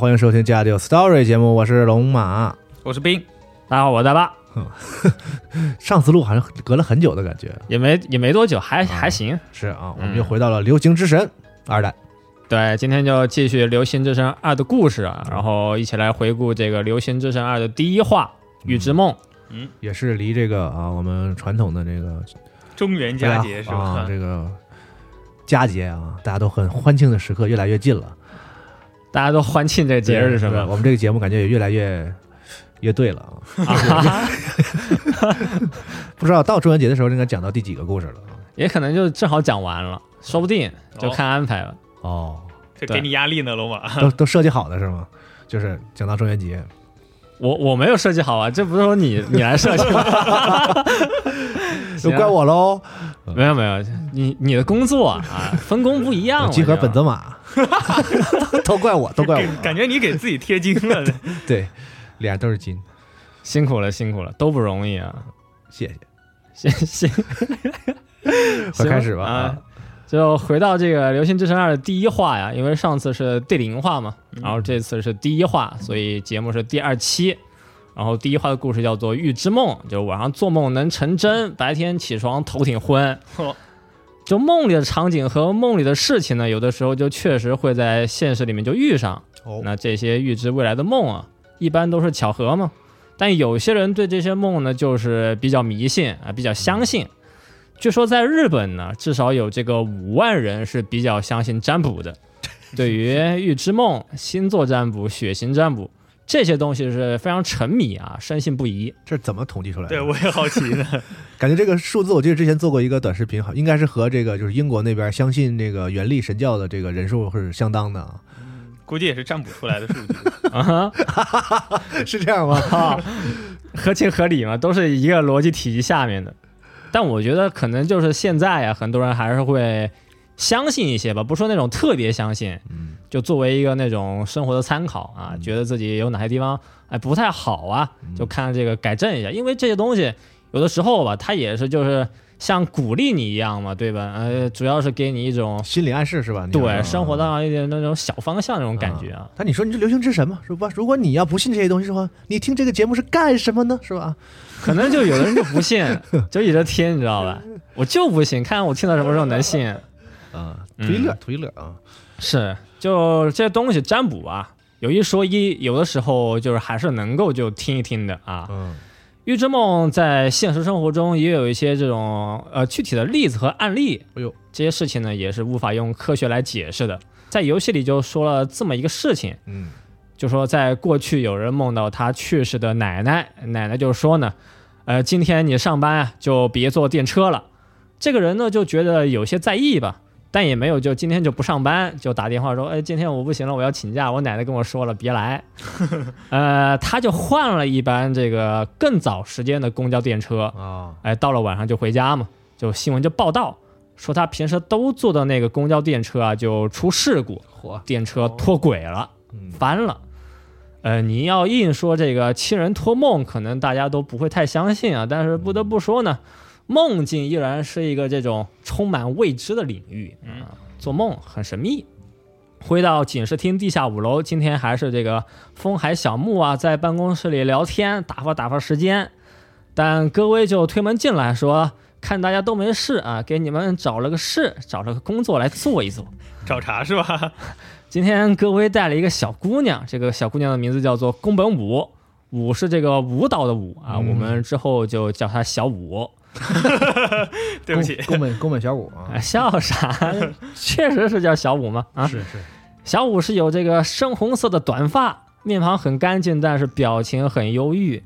欢迎收听《加丢 Story》节目，我是龙马，我是冰，大家好，我是大巴。上次录好像隔了很久的感觉，也没也没多久，还还行。是啊，我们又回到了《流行之神》二代。对，今天就继续《流星之神二》的故事啊，然后一起来回顾这个《流星之神二》的第一话《雨之梦》。嗯，也是离这个啊，我们传统的这个中元佳节是吧？这个佳节啊，大家都很欢庆的时刻越来越近了。大家都欢庆这个节日是吧？我们这个节目感觉也越来越越对了啊！不知道到中元节的时候应该讲到第几个故事了？也可能就正好讲完了，说不定就看安排了。哦，这给你压力呢，龙马都都设计好的是吗？就是讲到中元节，我我没有设计好啊，这不是说你你来设计吗？就怪我喽？没有没有，你你的工作啊分工不一样，集合本泽马。都怪我，都怪我，感觉你给自己贴金了。对，脸都是金，辛苦了，辛苦了，都不容易啊！谢谢，谢谢。快开始吧啊！就回到这个《流星之神二》的第一话呀，因为上次是第零话嘛，然后这次是第一话，所以节目是第二期。然后第一话的故事叫做《预知梦》，就是晚上做梦能成真，白天起床头挺昏。就梦里的场景和梦里的事情呢，有的时候就确实会在现实里面就遇上。那这些预知未来的梦啊，一般都是巧合嘛。但有些人对这些梦呢，就是比较迷信啊，比较相信。据说在日本呢，至少有这个五万人是比较相信占卜的。对于预知梦、星座占卜、血型占卜。这些东西是非常沉迷啊，深信不疑。这是怎么统计出来的？对我也好奇呢。感觉这个数字，我记得之前做过一个短视频，好，应该是和这个就是英国那边相信这个原力神教的这个人数是相当的。估计也是占卜出来的数据 啊，是这样吗？合情合理嘛，都是一个逻辑体系下面的。但我觉得可能就是现在呀，很多人还是会。相信一些吧，不说那种特别相信，嗯，就作为一个那种生活的参考啊，觉得自己有哪些地方哎不太好啊，就看这个改正一下。因为这些东西有的时候吧，它也是就是像鼓励你一样嘛，对吧？呃，主要是给你一种心理暗示是吧？对，生活当中一点那种小方向那种感觉啊。但你说你是流行之神嘛，是吧？如果你要不信这些东西的话，你听这个节目是干什么呢？是吧？可能就有的人就不信，就一直听，你知道吧？我就不信，看我听到什么时候能信。啊，图一乐，图一乐啊！是，就这些东西占卜啊，有一说一，有的时候就是还是能够就听一听的啊。嗯，预知梦在现实生活中也有一些这种呃具体的例子和案例。哎呦，这些事情呢也是无法用科学来解释的。在游戏里就说了这么一个事情，嗯，就说在过去有人梦到他去世的奶奶，奶奶就说呢，呃，今天你上班啊就别坐电车了。这个人呢就觉得有些在意吧。但也没有就今天就不上班，就打电话说，哎，今天我不行了，我要请假，我奶奶跟我说了，别来。呃，他就换了一班这个更早时间的公交电车，啊，哎，到了晚上就回家嘛，就新闻就报道说他平时都坐的那个公交电车啊，就出事故，电车脱轨了，嗯翻了。呃，你要硬说这个亲人托梦，可能大家都不会太相信啊。但是不得不说呢，梦境依然是一个这种充满未知的领域嗯啊，做梦很神秘。回到警视厅地下五楼，今天还是这个风海小木啊，在办公室里聊天，打发打发时间。但戈威就推门进来说：“看大家都没事啊，给你们找了个事，找了个工作来做一做。”找茬是吧？今天戈威带了一个小姑娘，这个小姑娘的名字叫做宫本武，武是这个舞蹈的舞啊，嗯我们之后就叫她小武。对不起，宫本宫本小五啊，啊，笑啥？确实是叫小五吗？啊，是是，小五是有这个深红色的短发，面庞很干净，但是表情很忧郁。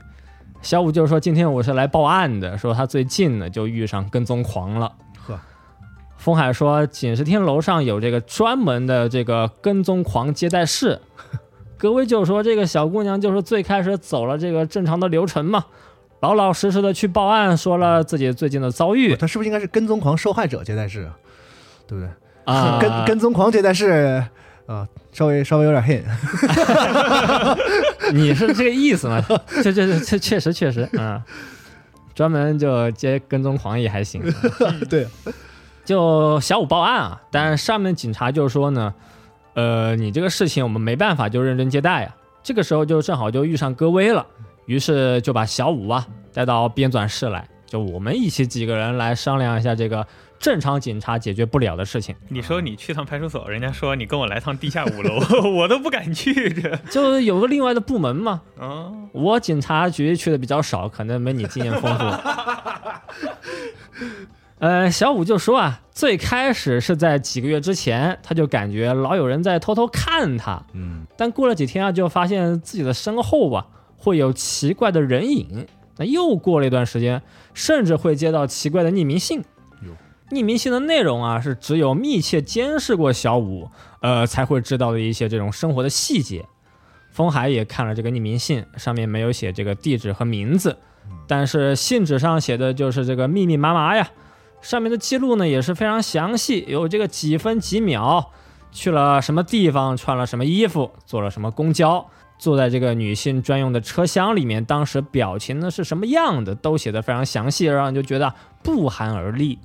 小五就说：“今天我是来报案的，说他最近呢就遇上跟踪狂了。”呵，风海说，警视厅楼上有这个专门的这个跟踪狂接待室。格威就说，这个小姑娘就是最开始走了这个正常的流程嘛，老老实实的去报案，说了自己最近的遭遇他是不是应该是跟踪狂受害者接待室啊？对不对？啊，跟跟踪狂接待室啊，稍微稍微有点黑，你是这个意思吗？这这这这确实确实，嗯，专门就接跟踪狂也还行。对，就小五报案啊，但是上面警察就说呢，呃，你这个事情我们没办法就认真接待啊。这个时候就正好就遇上戈威了，于是就把小五啊带到编纂室来，就我们一起几个人来商量一下这个正常警察解决不了的事情。你说你去趟派出所，人家说你跟我来趟地下五楼，我都不敢去这。就有个另外的部门嘛，啊，我警察局去的比较少，可能没你经验丰富。呃，小五就说啊，最开始是在几个月之前，他就感觉老有人在偷偷看他，嗯，但过了几天啊，就发现自己的身后啊会有奇怪的人影。那又过了一段时间，甚至会接到奇怪的匿名信。匿名信的内容啊，是只有密切监视过小五，呃，才会知道的一些这种生活的细节。风海也看了这个匿名信，上面没有写这个地址和名字，但是信纸上写的就是这个密密麻麻呀。上面的记录呢也是非常详细，有这个几分几秒，去了什么地方，穿了什么衣服，坐了什么公交，坐在这个女性专用的车厢里面，当时表情呢是什么样的，都写得非常详细，让人就觉得不寒而栗。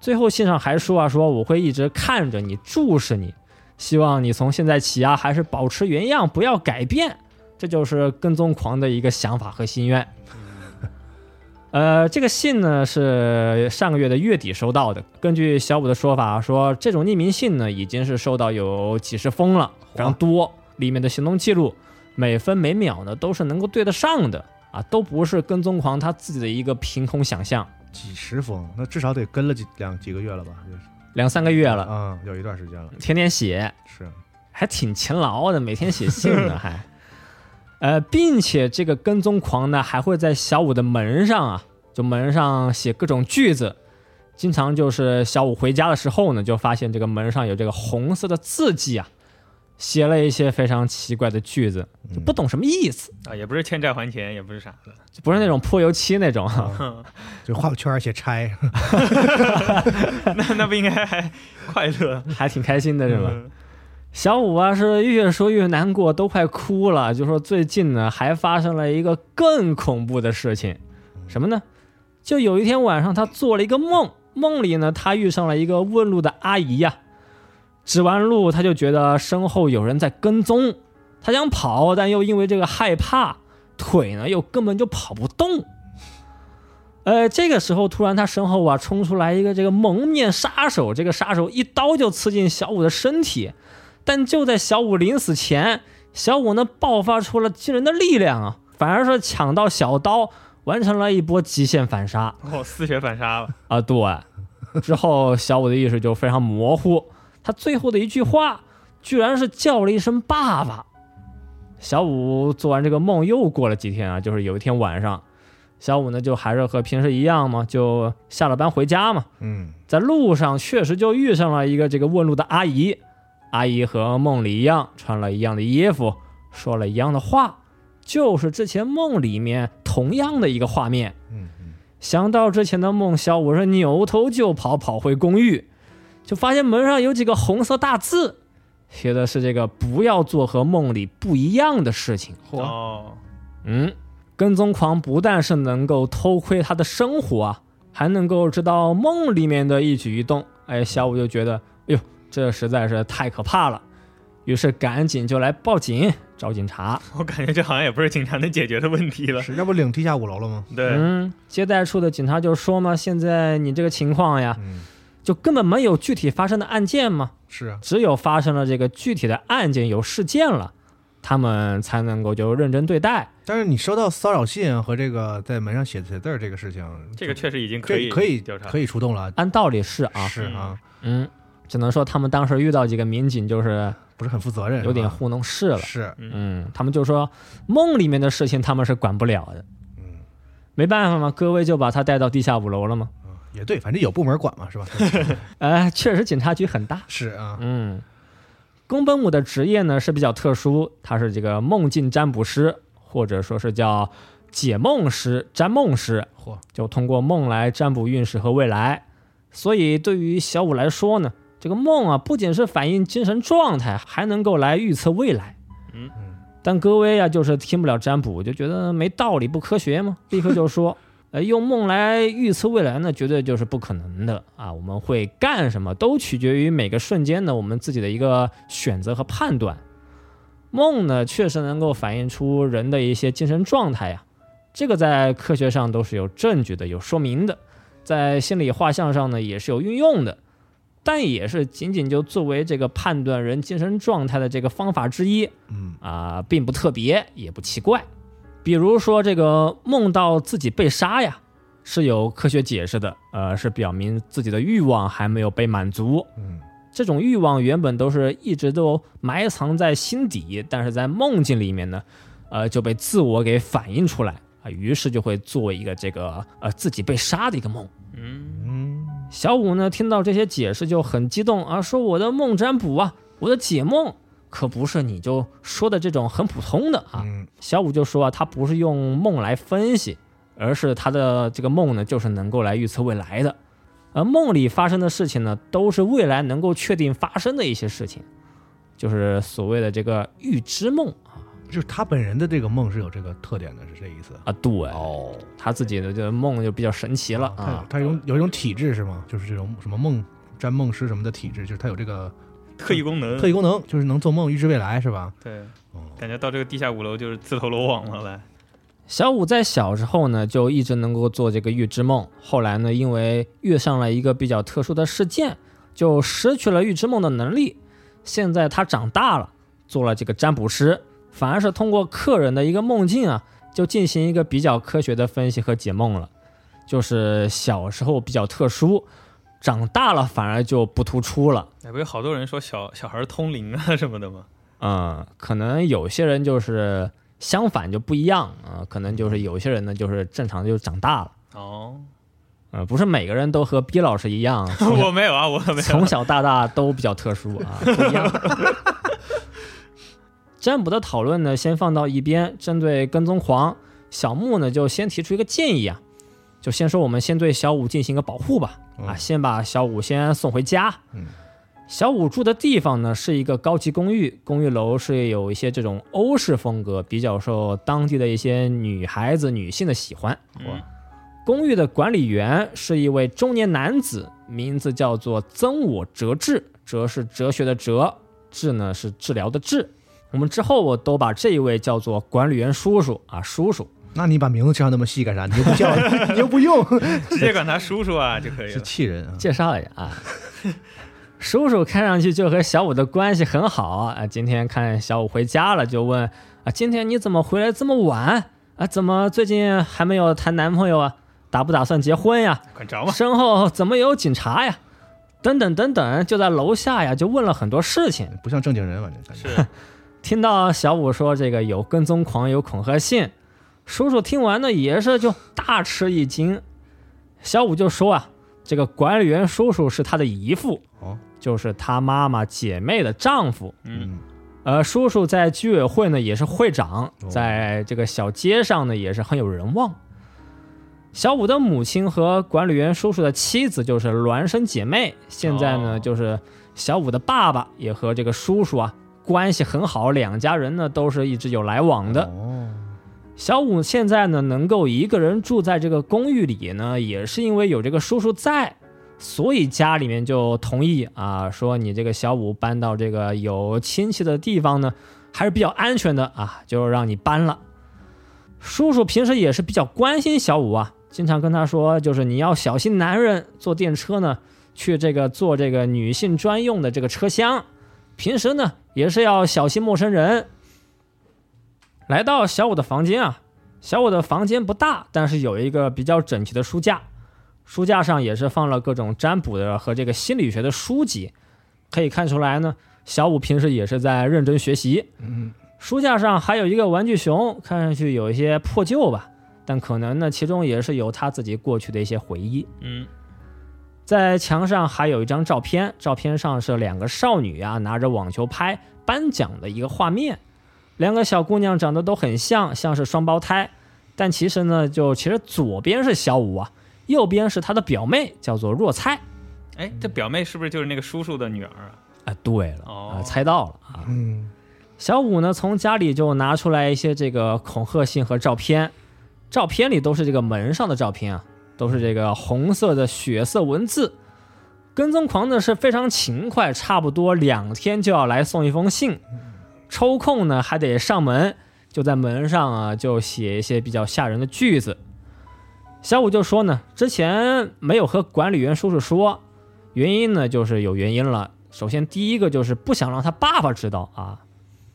最后信上还说啊，说我会一直看着你，注视你，希望你从现在起啊，还是保持原样，不要改变。这就是跟踪狂的一个想法和心愿。呃，这个信呢是上个月的月底收到的。根据小五的说法，说这种匿名信呢已经是收到有几十封了，非常多，里面的行动记录每分每秒呢都是能够对得上的啊，都不是跟踪狂他自己的一个凭空想象。几十封，那至少得跟了几两几个月了吧？就是。两三个月了，嗯，有一段时间了，天天写，是，还挺勤劳的，每天写信呢，还，呃，并且这个跟踪狂呢，还会在小五的门上啊，就门上写各种句子，经常就是小五回家的时候呢，就发现这个门上有这个红色的字迹啊，写了一些非常奇怪的句子，就不懂什么意思，啊，也不是欠债还钱，也不是啥。的。就不是那种泼油漆那种，啊。就画个圈儿写拆，那那不应该还快乐。还挺开心的是吧？嗯。小五啊是越说越难过，都快哭了。就说最近呢还发生了一个更恐怖的事情，什么呢？就有一天晚上，他做了一个梦，梦里呢他遇上了一个问路的阿姨呀、指完路，他就觉得身后有人在跟踪，他想跑，但又因为这个害怕，腿呢又根本就跑不动。呃，这个时候突然他身后啊冲出来一个这个蒙面杀手，这个杀手一刀就刺进小五的身体。但就在小五临死前，小五呢爆发出了惊人的力量啊，反而是抢到小刀，完成了一波极限反杀哦，四血反杀了。啊！对，之后小五的意识就非常模糊，他最后的一句话居然是叫了一声“爸爸”。小五做完这个梦，又过了几天啊，就是有一天晚上，小五呢就还是和平时一样嘛，就下了班回家嘛，嗯在路上确实就遇上了一个这个问路的阿姨，阿姨和梦里一样，穿了一样的衣服，说了一样的话，就是之前梦里面同样的一个画面。嗯嗯，想到之前的梦，小五是扭头就跑，跑回公寓，就发现门上有几个红色大字，写的是这个“不要做和梦里不一样的事情”。哦，嗯，跟踪狂不但是能够偷窥他的生活啊，还能够知道梦里面的一举一动。哎，小五就觉得，哎呦，这实在是太可怕了，于是赶紧就来报警找警察。我感觉这好像也不是警察能解决的问题了。是，要不领地下五楼了吗？对，嗯，接待处的警察就说嘛，现在你这个情况呀，嗯，就根本没有具体发生的案件吗，是啊，只有发生了这个具体的案件有事件了，他们才能够就认真对待。但是你收到骚扰信和这个在门上写写字儿这个事情，这个确实已经可以可以调查，可以出动了，按道理是啊，是啊，嗯，只能说他们当时遇到几个民警就是不是很负责任，有点糊弄事了。是，嗯，他们就说梦里面的事情他们是管不了的，嗯，没办法嘛，各位就把他带到地下五楼了嘛。也对，反正有部门管嘛，是吧？哎，确实警察局很大。是啊，嗯，宫本武的职业呢是比较特殊，他是这个梦境占卜师，或者说是叫解梦师、占梦师，嚯，就通过梦来占卜运势和未来。所以对于小五来说呢，这个梦啊不仅是反映精神状态，还能够来预测未来。嗯嗯但戈威啊就是听不了占卜，就觉得没道理，不科学嘛，立刻就说。呃，用梦来预测未来呢，绝对就是不可能的啊！我们会干什么，都取决于每个瞬间的我们自己的一个选择和判断。梦呢，确实能够反映出人的一些精神状态呀，这个在科学上都是有证据的、有说明的，在心理画像上呢也是有运用的，但也是仅仅就作为这个判断人精神状态的这个方法之一嗯啊、并不特别，也不奇怪。比如说这个梦到自己被杀呀，是有科学解释的，呃，是表明自己的欲望还没有被满足。嗯这种欲望原本都是一直都埋藏在心底，但是在梦境里面呢，呃，就被自我给反映出来啊，于是就会做一个这个呃自己被杀的一个梦。嗯，嗯，小五呢听到这些解释就很激动啊，说我的梦占卜啊，我的解梦可不是你就说的这种很普通的啊。嗯小五就说啊，他不是用梦来分析，而是他的这个梦呢，就是能够来预测未来的。而梦里发生的事情呢，都是未来能够确定发生的一些事情，就是所谓的这个预知梦啊就是他本人的这个梦是有这个特点的，是这意思。啊。对，哦，他自己的这个梦就比较神奇了啊。他有有一种体质是吗？就是这种什么梦占梦师什么的体质，就是他有这个特异功能，特异功能，就是能做梦预知未来，是吧？对，哦，感觉到这个地下五楼就是自投罗网了，来，小五在小时候呢，就一直能够做这个预知梦。后来呢，因为遇上了一个比较特殊的事件，就失去了预知梦的能力。现在他长大了，做了这个占卜师，反而是通过客人的一个梦境啊，就进行一个比较科学的分析和解梦了。就是小时候比较特殊，长大了反而就不突出了。哎，不有好多人说小小孩通灵啊什么的吗？嗯，可能有些人就是相反就不一样啊、可能就是有些人呢就是正常就长大了。哦，呃，不是每个人都和毕老师一样，我没有啊，我没有。从小到大都比较特殊啊，不一样。占卜的讨论呢，先放到一边。针对跟踪狂，小木呢就先提出一个建议啊，就先说我们先对小五进行一个保护吧，啊，嗯先把小五先送回家。嗯，小五住的地方呢是一个高级公寓，公寓楼是有一些这种欧式风格，比较受当地的一些女孩子、女性的喜欢。嗯公寓的管理员是一位中年男子，名字叫做曾我哲治，哲是哲学的哲，治呢是治疗的治。我们之后我都把这一位叫做管理员叔叔啊，叔叔。那你把名字叫那么细干啥？你又不叫，你又不用，直接管他叔叔啊就可以了是。气人啊！介绍一下啊，叔叔看上去就和小五的关系很好啊。今天看小五回家了，就问啊，今天你怎么回来这么晚啊？怎么最近还没有谈男朋友啊？打不打算结婚呀？管着嘛，身后怎么有警察呀？等等等等，就在楼下呀，就问了很多事情。不像正经人，反正感觉是 听到小五说这个有跟踪狂，有恐吓信，叔叔听完呢，也是就大吃一惊。小五就说啊，这个管理员叔叔是他的姨父，哦，就是他妈妈姐妹的丈夫。嗯，呃，叔叔在居委会呢也是会长，哦在这个小街上呢也是很有人望。小五的母亲和管理员叔叔的妻子就是孪生姐妹，现在呢、哦就是小五的爸爸也和这个叔叔啊关系很好，两家人呢都是一直有来往的。哦，小五现在呢能够一个人住在这个公寓里呢，也是因为有这个叔叔在，所以家里面就同意啊，说你这个小五搬到这个有亲戚的地方呢，还是比较安全的啊，就让你搬了。叔叔平时也是比较关心小五啊，经常跟他说，就是你要小心男人，坐电车呢去这个坐这个女性专用的这个车厢，平时呢也是要小心陌生人。来到小五的房间啊，小五的房间不大，但是有一个比较整齐的书架，书架上也是放了各种占卜的和这个心理学的书籍，可以看出来呢，小五平时也是在认真学习。嗯，书架上还有一个玩具熊，看上去有一些破旧吧，但可能呢，其中也是有他自己过去的一些回忆。嗯，在墙上还有一张照片，照片上是两个少女啊拿着网球拍颁奖的一个画面，两个小姑娘长得都很像，像是双胞胎，但其实呢，就其实左边是小五啊，右边是她的表妹，叫做若菜。哎，这表妹是不是就是那个叔叔的女儿啊？啊，对了，哦啊，猜到了啊。嗯，小五呢，从家里就拿出来一些这个恐吓信和照片，照片里都是这个门上的照片啊，都是这个红色的血色文字。跟踪狂呢是非常勤快，差不多两天就要来送一封信，抽空呢还得上门，就在门上啊就写一些比较吓人的句子。小五就说呢，之前没有和管理员叔叔说，原因呢就是有原因了。首先第一个就是不想让他爸爸知道啊，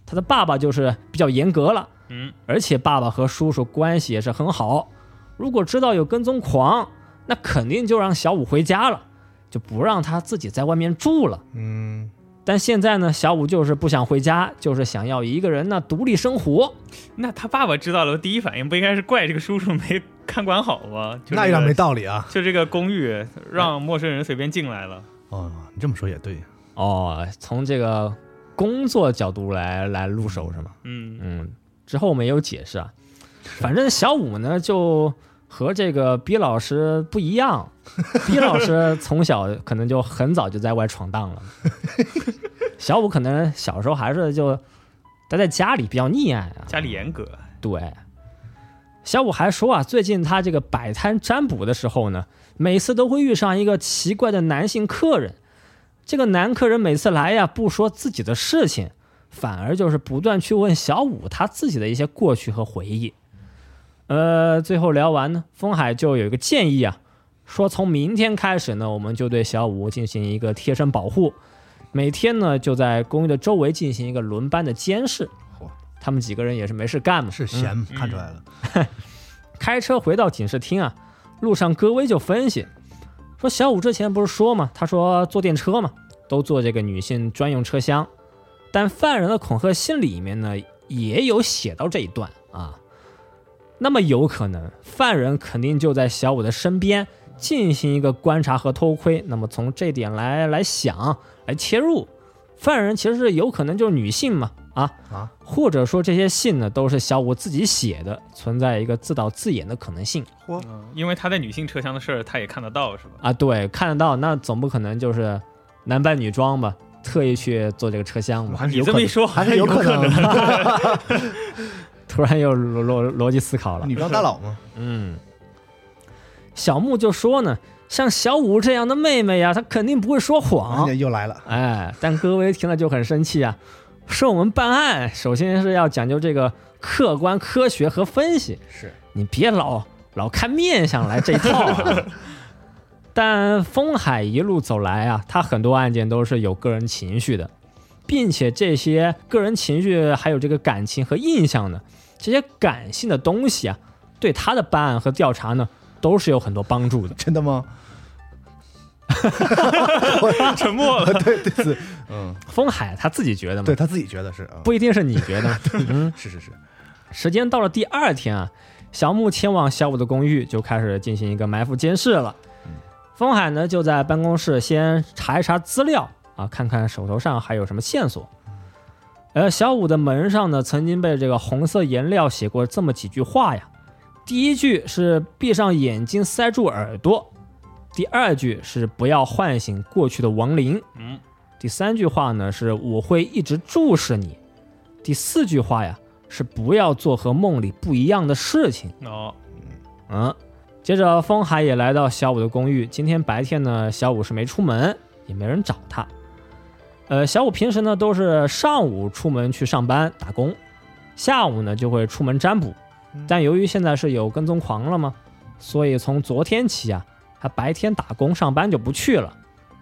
他的爸爸就是比较严格了，嗯，而且爸爸和叔叔关系也是很好。如果知道有跟踪狂，那肯定就让小五回家了，就不让他自己在外面住了。嗯，但现在呢，小五就是不想回家，就是想要一个人呢独立生活。那他爸爸知道了，第一反应不应该是怪这个叔叔没 看管好吗？就这个那有点没道理啊。就这个公寓让陌生人随便进来了。哦，你这么说也对。哦，从这个工作角度来来入手是吗？嗯，嗯，之后我们也有解释啊。反正小五呢，就和这个毕老师不一样。毕老师从小可能就很早就在外闯荡了，小五可能小时候还是就待在家里比较溺爱啊。家里严格。对，小五还说啊，最近他这个摆摊占卜的时候呢，每次都会遇上一个奇怪的男性客人。这个男客人每次来呀，不说自己的事情，反而就是不断去问小五他自己的一些过去和回忆。呃，最后聊完呢，风海就有一个建议啊，说从明天开始呢，我们就对小五进行一个贴身保护，每天呢就在公寓的周围进行一个轮班的监视。嚯。他们几个人也是没事干嘛，是嗯。闲，看出来了。开车回到警视厅啊，路上戈威就分析说，小五之前不是说嘛，他说坐电车嘛，都坐这个女性专用车厢，但犯人的恐吓信里面呢也有写到这一段啊，那么有可能犯人肯定就在小五的身边进行一个观察和偷窥，那么从这点来来想来切入，犯人其实是有可能就是女性嘛啊啊，或者说这些信呢都是小五自己写的，存在一个自导自演的可能性嚯，嗯，因为他在女性车厢的事儿，他也看得到，是吧？啊。对，看得到，那总不可能就是男扮女装吧，特意去坐这个车厢吧？你这么一说，还是有可能。突然又逻逻逻辑思考了。女装大佬嘛，嗯，小木就说呢，像小五这样的妹妹呀，她肯定不会说谎。又来了。哎，但戈威听了就很生气啊，说我们办案首先是要讲究这个客观、科学和分析，是，你别老老看面相来这一套啊。但风海一路走来啊，他很多案件都是有个人情绪的，并且这些个人情绪还有这个感情和印象呢，这些感性的东西啊，对他的办案和调查呢，都是有很多帮助的。真的吗？沉默了。对对是，嗯，风海他自己觉得吗，对他自己觉得是啊，不一定是你觉得。嗯，是是是，时间到了第二天啊，小木前往小五的公寓，就开始进行一个埋伏监视了。风海呢就在办公室先查一查资料啊，看看手头上还有什么线索。而小五的门上呢，曾经被这个红色颜料写过这么几句话呀。第一句是闭上眼睛，塞住耳朵；第二句是不要唤醒过去的亡灵；嗯，第三句话呢是我会一直注视你；第四句话呀是不要做和梦里不一样的事情。哦，嗯，接着风海也来到小五的公寓。今天白天呢，小五是没出门，也没人找他。呃，小五平时呢都是上午出门去上班打工，下午呢就会出门占卜。但由于现在是有跟踪狂了嘛，所以从昨天起啊，他白天打工上班就不去了，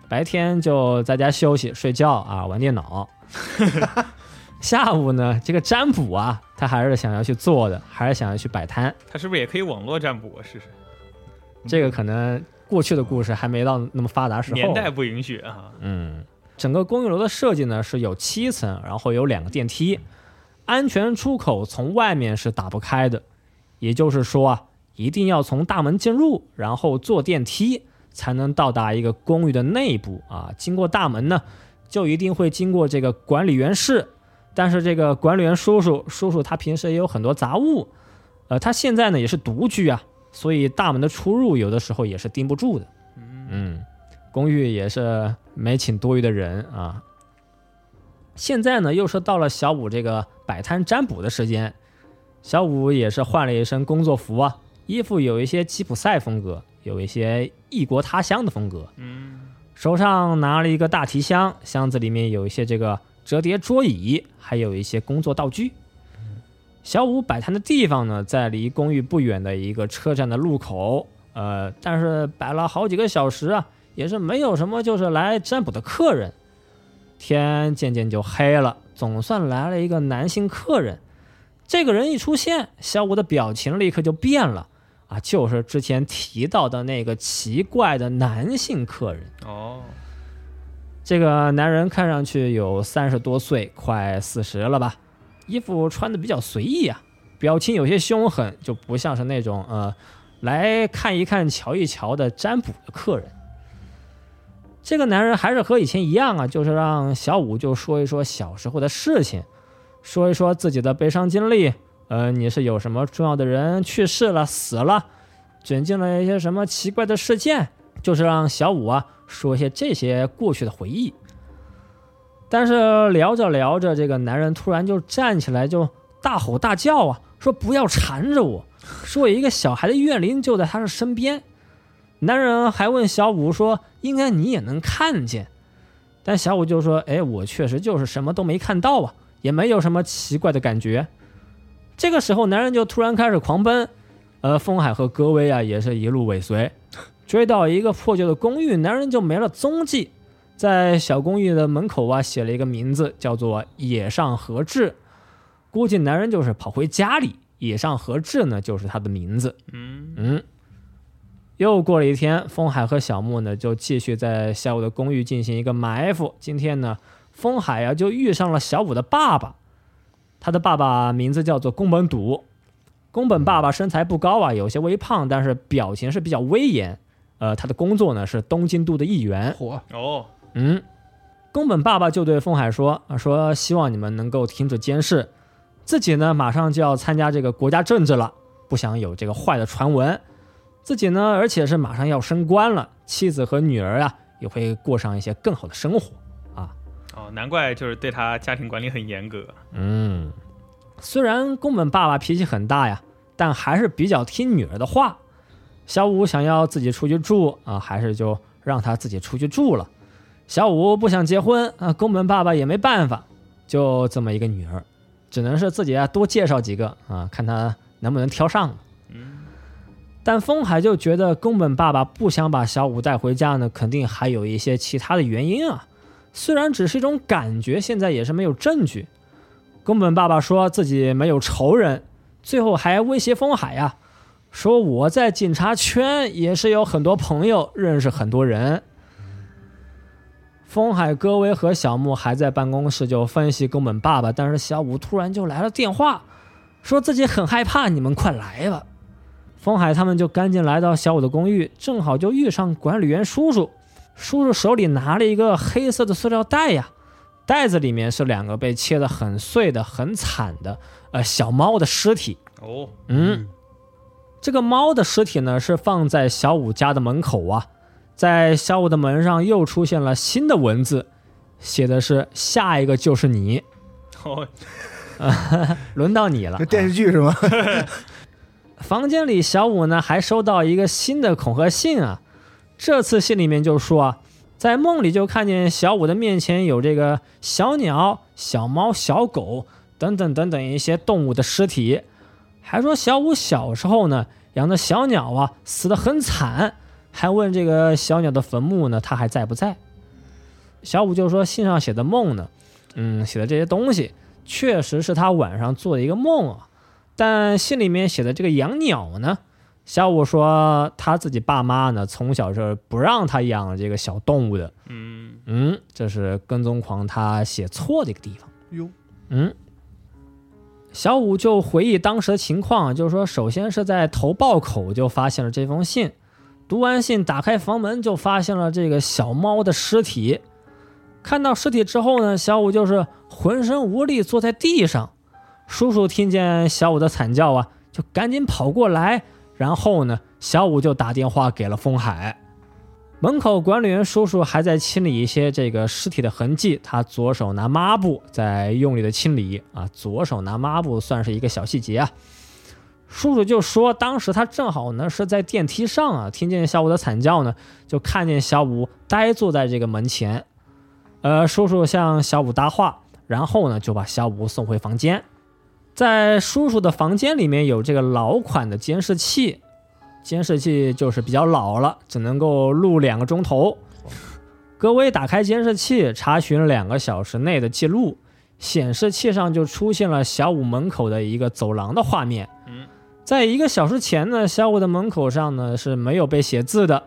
白天就在家休息睡觉啊，玩电脑。下午呢，这个占卜啊，他还是想要去做的，还是想要去摆摊。他是不是也可以网络占卜啊？试试？这个可能过去的故事还没到那么发达时候，年代不允许啊。嗯，整个公寓楼的设计呢是有七层，然后有两个电梯，安全出口从外面是打不开的，也就是说啊，一定要从大门进入，然后坐电梯才能到达一个公寓的内部啊。经过大门呢，就一定会经过这个管理员室，但是这个管理员叔叔叔叔他平时也有很多杂物，呃，他现在呢也是独居啊。所以大门的出入有的时候也是盯不住的。嗯，公寓也是没请多余的人啊。现在呢，又是到了小五这个摆摊占卜的时间，小五也是换了一身工作服啊，衣服有一些吉普赛风格，有一些异国他乡的风格。嗯，手上拿了一个大提箱，箱子里面有一些这个折叠桌椅，还有一些工作道具。小五摆摊的地方呢，在离公寓不远的一个车站的路口。呃，但是摆了好几个小时啊，也是没有什么就是来占卜的客人。天渐渐就黑了，总算来了一个男性客人。这个人一出现，小五的表情立刻就变了啊，就是之前提到的那个奇怪的男性客人。哦，这个男人看上去有三十多岁，快四十了吧。衣服穿的比较随意啊，表情有些凶狠，就不像是那种呃来看一看、瞧一瞧的占卜的客人。这个男人还是和以前一样啊，就是让小五就说一说小时候的事情，说一说自己的悲伤经历。呃，你是有什么重要的人去世了、死了，卷进了一些什么奇怪的事件，就是让小五啊说一些这些过去的回忆。但是聊着聊着，这个男人突然就站起来，就大吼大叫啊，说不要缠着我，说一个小孩的怨灵就在他的身边。男人还问小五说，应该你也能看见，但小五就说，哎，我确实就是什么都没看到啊，也没有什么奇怪的感觉。这个时候，男人就突然开始狂奔，呃，风海和戈威啊也是一路尾随，追到一个破旧的公寓，男人就没了踪迹。在小公寓的门口啊，写了一个名字，叫做野上和志。估计男人就是跑回家里，野上和志呢就是他的名字。嗯嗯。又过了一天，风海和小木呢就继续在小五的公寓进行一个埋伏。今天呢，风海啊就遇上了小五的爸爸，他的爸爸名字叫做宫本笃。宫本爸爸身材不高啊，有些微胖，但是表情是比较威严。呃，他的工作呢是东京都的议员。火，哦，嗯，宫本爸爸就对风海说：“啊，说希望你们能够停止监视，自己呢马上就要参加这个国家政治了，不想有这个坏的传闻。自己呢，而且是马上要升官了，妻子和女儿啊也会过上一些更好的生活啊。哦，难怪就是对他家庭管理很严格。嗯，虽然宫本爸爸脾气很大呀，但还是比较听女儿的话。小五想要自己出去住啊，还是就让他自己出去住了。小五不想结婚啊，宫本爸爸也没办法，就这么一个女儿，只能是自己啊多介绍几个啊，看他能不能挑上。嗯，但风海就觉得宫本爸爸不想把小五带回家呢，肯定还有一些其他的原因啊。虽然只是一种感觉，现在也是没有证据。宫本爸爸说自己没有仇人，最后还威胁风海呀、说我在警察圈也是有很多朋友，认识很多人。风海、戈威和小木还在办公室就分析宫本爸爸，但是小五突然就来了电话，说自己很害怕，你们快来吧。风海他们就赶紧来到小五的公寓，正好就遇上管理员叔叔。叔叔手里拿了一个黑色的塑料袋呀，袋子里面是两个被切得很碎的、很惨的呃小猫的尸体。哦，嗯，这个猫的尸体呢是放在小五家的门口啊，在小五的门上又出现了新的文字，写的是“下一个就是你哦，”，轮到你了这。电视剧是吗？房间里，小五呢还收到一个新的恐吓信啊。这次信里面就说，在梦里就看见小五的面前有这个小鸟、小猫、小狗等等等等一些动物的尸体，还说小五小时候呢养的小鸟啊死得很惨，还问这个小鸟的坟墓呢它还在不在。小五就说信上写的梦呢，嗯，写的这些东西确实是他晚上做的一个梦啊。但信里面写的这个养鸟呢，小五说他自己爸妈呢从小是不让他养这个小动物的。嗯，嗯，这是跟踪狂他写错的一个地方。哟，嗯，小五就回忆当时的情况，就是说，首先是在投报口就发现了这封信，读完信打开房门就发现了这个小猫的尸体。看到尸体之后呢，小五就是浑身无力坐在地上。叔叔听见小五的惨叫啊，就赶紧跑过来，然后呢，小五就打电话给了风海。门口管理员叔叔还在清理一些这个尸体的痕迹，他左手拿抹布在用力的清理啊，左手拿抹布算是一个小细节啊。叔叔就说，当时他正好呢是在电梯上啊，听见小五的惨叫呢，就看见小五呆坐在这个门前，呃，叔叔向小五搭话，然后呢就把小五送回房间。在叔叔的房间里面有这个老款的监视器，监视器就是比较老了，只能够录两个钟头。格威打开监视器，查询两个小时内的记录，显示器上就出现了小五门口的一个走廊的画面。嗯，在一个小时前呢，小五的门口上呢是没有被写字的，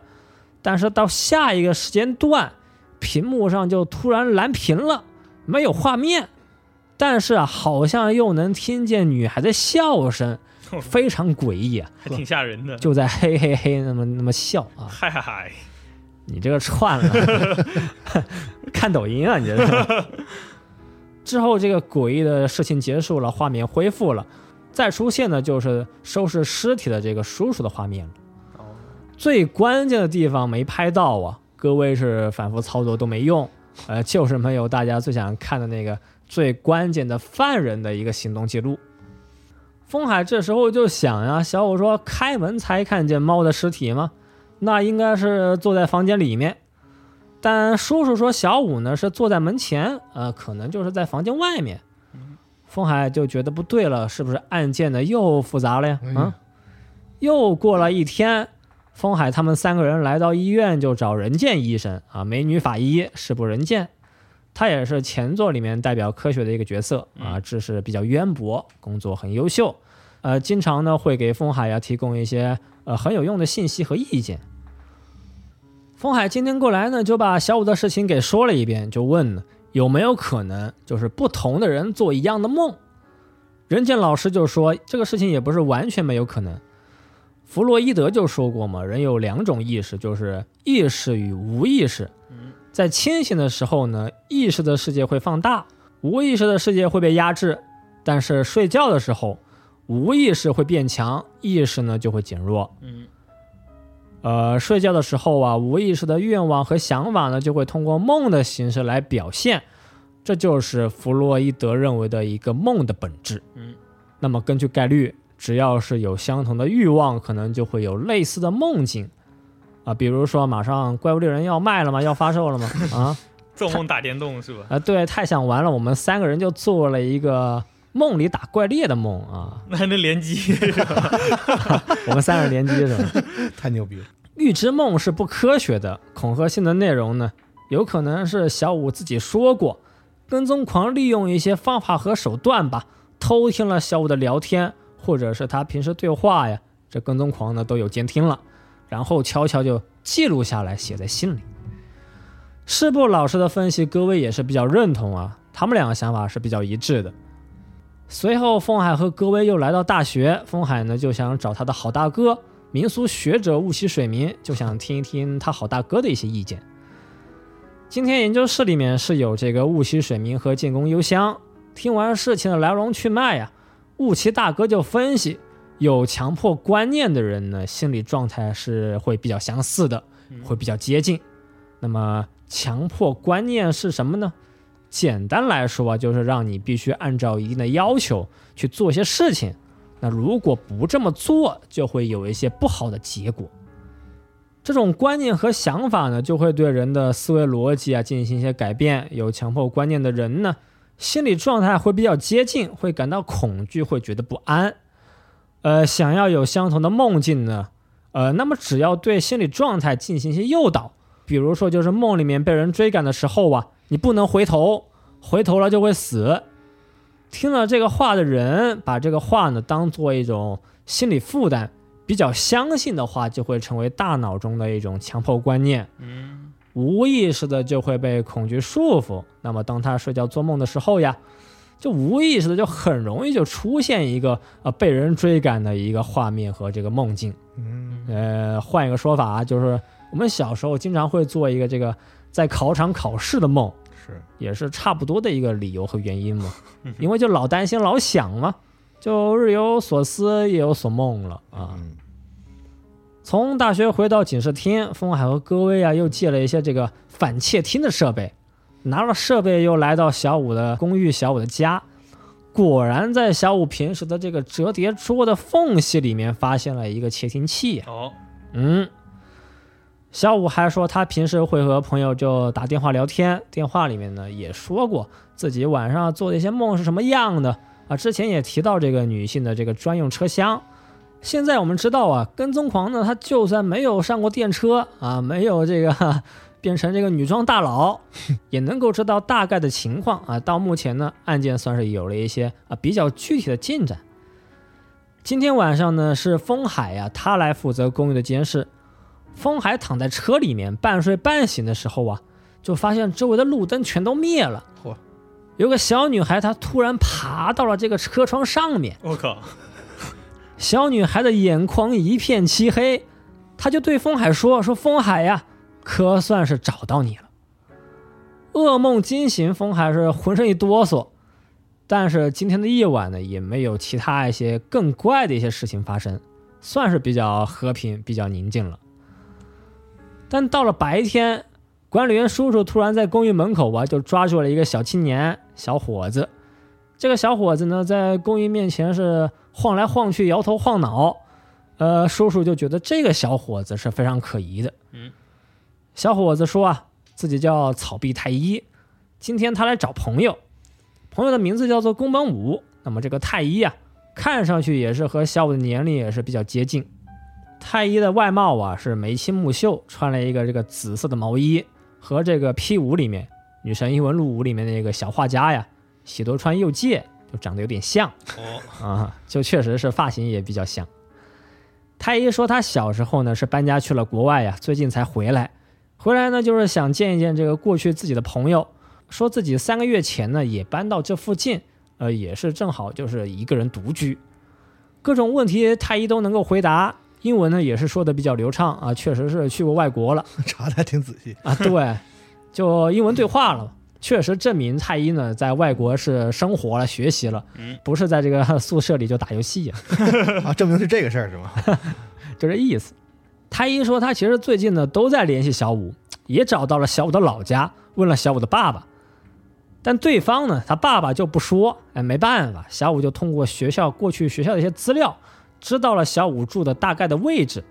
但是到下一个时间段，屏幕上就突然蓝屏了，没有画面，但是啊，好像又能听见女孩的笑声，非常诡异啊，还挺吓人的。就在嘿嘿嘿那么那么笑啊。嗨嗨嗨，你这个串了，看抖音啊，你这是。之后这个诡异的事情结束了，画面恢复了，再出现的就是收拾尸体的这个叔叔的画面了。哦，最关键的地方没拍到啊，各位是反复操作都没用，呃，就是没有大家最想看的那个最关键的犯人的一个行动记录。风海这时候就想呀，小五说开门才看见猫的尸体吗？那应该是坐在房间里面。但叔叔说小五呢是坐在门前，呃，可能就是在房间外面。风海就觉得不对了，是不是案件呢又复杂了呀啊，又过了一天，风海他们三个人来到医院就找人见医生啊，美女法医是不人见，他也是前作里面代表科学的一个角色啊，知识比较渊博，工作很优秀，呃，经常呢会给风海呀提供一些呃很有用的信息和意见。风海今天过来呢，就把小五的事情给说了一遍，就问呢有没有可能就是不同的人做一样的梦。任健老师就说这个事情也不是完全没有可能。弗洛伊德就说过嘛，人有两种意识，就是意识与无意识。在清醒的时候呢，意识的世界会放大，无意识的世界会被压制；但是睡觉的时候，无意识会变强，意识呢就会减弱。嗯，呃，睡觉的时候啊，无意识的愿望和想法呢，就会通过梦的形式来表现，这就是弗洛伊德认为的一个梦的本质。嗯，那么根据概率，只要是有相同的欲望，可能就会有类似的梦境。啊，比如说马上怪物猎人要卖了吗？要发售了吗？啊，做梦打电动是吧？啊，对，太想玩了，我们三个人就做了一个梦里打怪猎的梦啊，那还能联机是 吧？我们三个人联机是吧？太牛逼了！预知梦是不科学的，恐吓性的内容呢，有可能是小五自己说过，跟踪狂利用一些方法和手段吧，偷听了小五的聊天，或者是他平时对话呀，这跟踪狂呢都有监听了，然后悄悄就记录下来，写在信里。师部老师的分析，各位也是比较认同啊，他们两个想法是比较一致的。随后，风海和戈威又来到大学。风海呢就想找他的好大哥，民俗学者雾溪水民，就想听一听他好大哥的一些意见。今天研究室里面是有这个雾溪水民和建功幽香。听完事情的来龙去脉呀，雾溪大哥就分析，有强迫观念的人呢，心理状态是会比较相似的，会比较接近。那么，强迫观念是什么呢？简单来说啊，就是让你必须按照一定的要求去做一些事情。那如果不这么做，就会有一些不好的结果。这种观念和想法呢，就会对人的思维逻辑啊进行一些改变。有强迫观念的人呢，心理状态会比较接近，会感到恐惧，会觉得不安。呃，想要有相同的梦境呢，呃，那么只要对心理状态进行一些诱导，比如说就是梦里面被人追赶的时候啊。你不能回头，回头了就会死。听了这个话的人，把这个话呢当做一种心理负担，比较相信的话，就会成为大脑中的一种强迫观念。嗯，无意识的就会被恐惧束缚。那么当他睡觉做梦的时候呀，就无意识的就很容易就出现一个呃被人追赶的一个画面和这个梦境。嗯，呃，换一个说法啊，就是我们小时候经常会做一个这个在考场考试的梦。是，也是差不多的一个理由和原因嘛，因为就老担心、老想嘛，就日有所思，夜有所梦了啊。从大学回到警视厅，风海和戈薇啊又借了一些这个反窃听的设备，拿了设备又来到小五的公寓、小五的家，果然在小五平时的这个折叠桌的缝隙里面发现了一个窃听器。哦，嗯。小五还说，他平时会和朋友就打电话聊天，电话里面呢也说过自己晚上做的一些梦是什么样的啊。之前也提到这个女性的这个专用车厢。现在我们知道啊，跟踪狂呢，他就算没有上过电车啊，没有这个变成这个女装大佬，也能够知道大概的情况啊。到目前呢，案件算是有了一些啊比较具体的进展。今天晚上呢，是风海呀，他来负责公寓的监视。风海躺在车里面半睡半醒的时候啊，就发现周围的路灯全都灭了。嚯！有个小女孩，她突然爬到了这个车窗上面。我靠！小女孩的眼眶一片漆黑，她就对风海说：“说风海呀，可算是找到你了。”噩梦惊醒，风还是浑身一哆嗦。但是今天的夜晚呢，也没有其他一些更怪的一些事情发生，算是比较和平、比较宁静了。但到了白天，管理员叔叔突然在公寓门口啊，就抓住了一个小青年小伙子。这个小伙子呢，在公寓面前是晃来晃去，摇头晃脑。呃，叔叔就觉得这个小伙子是非常可疑的。嗯，小伙子说啊，自己叫草壁太一，今天他来找朋友，朋友的名字叫做宫本武。那么这个太一啊，看上去也是和小五的年龄也是比较接近。太医的外貌啊是眉清目秀，穿了一个这个紫色的毛衣，和这个 P 五里面女神异闻录五里面那个小画家呀喜多川佑介就长得有点像哦啊，就确实是发型也比较像。太医说他小时候呢是搬家去了国外呀，最近才回来，回来呢就是想见一见这个过去自己的朋友，说自己三个月前呢也搬到这附近，呃也是正好就是一个人独居，各种问题太医都能够回答。英文呢也是说的比较流畅啊，确实是去过外国了，查的还挺仔细 啊。对，就英文对话了，确实证明太医呢在外国是生活了、学习了，不是在这个宿舍里就打游戏呀。啊，证明是这个事儿是吗？就这意思。太一说他其实最近呢都在联系小五，也找到了小五的老家，问了小五的爸爸，但对方呢他爸爸就不说，哎，没办法，小五就通过学校过去学校的一些资料。知道了小五住的大概的位置，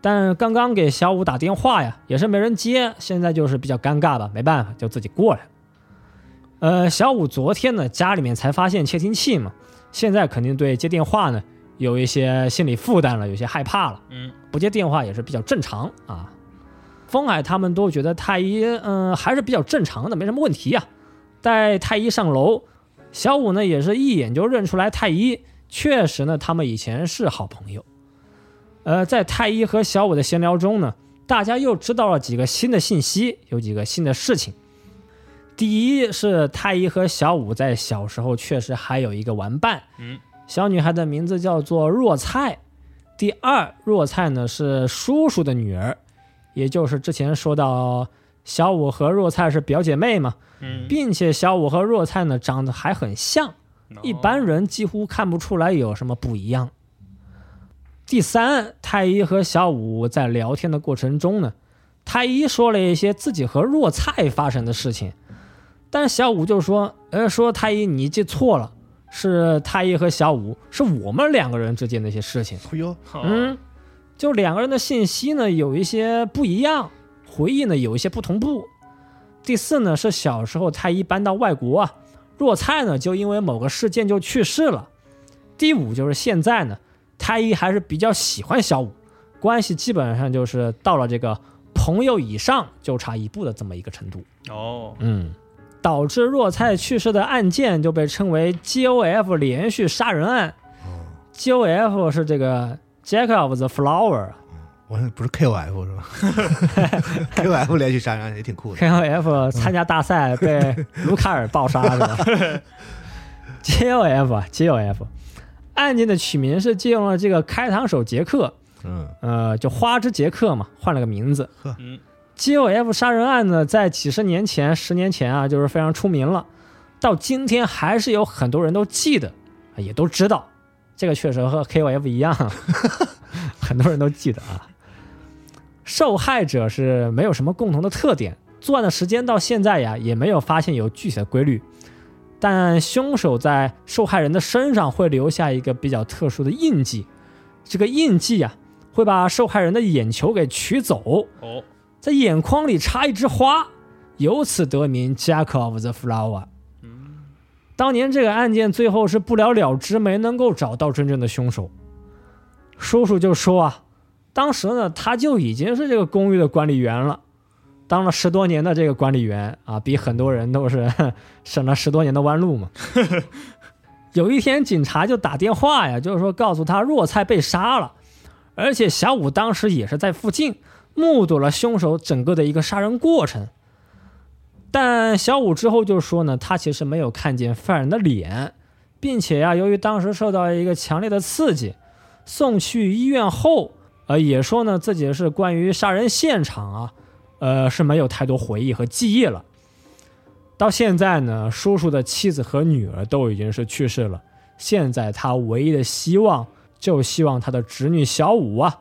但刚刚给小五打电话呀，也是没人接，现在就是比较尴尬吧，没办法，就自己过来。呃，小五昨天呢，家里面才发现窃听器嘛，现在肯定对接电话呢有一些心理负担了，有些害怕了。嗯，不接电话也是比较正常啊。风海他们都觉得太医，嗯，还是比较正常的，没什么问题呀。带太医上楼，小五呢也是一眼就认出来太医。确实呢，他们以前是好朋友。呃，在太医和小五的闲聊中呢，大家又知道了几个新的信息，有几个新的事情。第一是太医和小五在小时候确实还有一个玩伴，嗯，小女孩的名字叫做若菜。第二，若菜呢是叔叔的女儿，也就是之前说到小五和若菜是表姐妹嘛，嗯，并且小五和若菜呢长得还很像，一般人几乎看不出来有什么不一样。第三，太一和小五在聊天的过程中呢，太一说了一些自己和若菜发生的事情，但是小五就说：“呃，说太一你记错了，是太一和小五是我们两个人之间的一些事情。”哎呦，哦嗯，就两个人的信息呢有一些不一样，回忆呢有一些不同步。第四呢是小时候太一搬到外国啊，若菜呢就因为某个事件就去世了。第五就是现在呢，太一还是比较喜欢小五，关系基本上就是到了这个朋友以上就差一步的这么一个程度。哦，嗯，导致若菜去世的案件就被称为 GOF 连续杀人案。GOF 是这个 Jack of the Flower。我说不是 KOF 是吧？KOF 连续杀人案也挺酷的。KOF 参加大赛被卢卡尔爆杀是吧？GOF 啊 GOF 案件的取名是借用了这个开膛手杰克，嗯，呃，就花之杰克嘛，换了个名字。嗯 GOF 杀人案呢，在几十年前、十年前啊，就是非常出名了，到今天还是有很多人都记得，也都知道。这个确实和 KOF 一样，很多人都记得啊。受害者是没有什么共同的特点，作案的时间到现在呀，也没有发现有具体的规律。但凶手在受害人的身上会留下一个比较特殊的印记，这个印记啊，会把受害人的眼球给取走，哦，在眼眶里插一枝花，由此得名 Jack of the Flower。当年这个案件最后是不了了之，没能够找到真正的凶手。叔叔就说啊，当时呢他就已经是这个公寓的管理员了，当了十多年的这个管理员啊，比很多人都是 省了十多年的弯路嘛。有一天警察就打电话呀，就是说告诉他若菜被杀了，而且小五当时也是在附近。目睹了凶手整个的一个杀人过程，但小五之后就说呢，他其实没有看见犯人的脸，并且呀、由于当时受到一个强烈的刺激，送去医院后，呃，也说呢自己是关于杀人现场啊，呃是没有太多回忆和记忆了。到现在呢，叔叔的妻子和女儿都已经是去世了，现在他唯一的希望就希望他的侄女小五啊。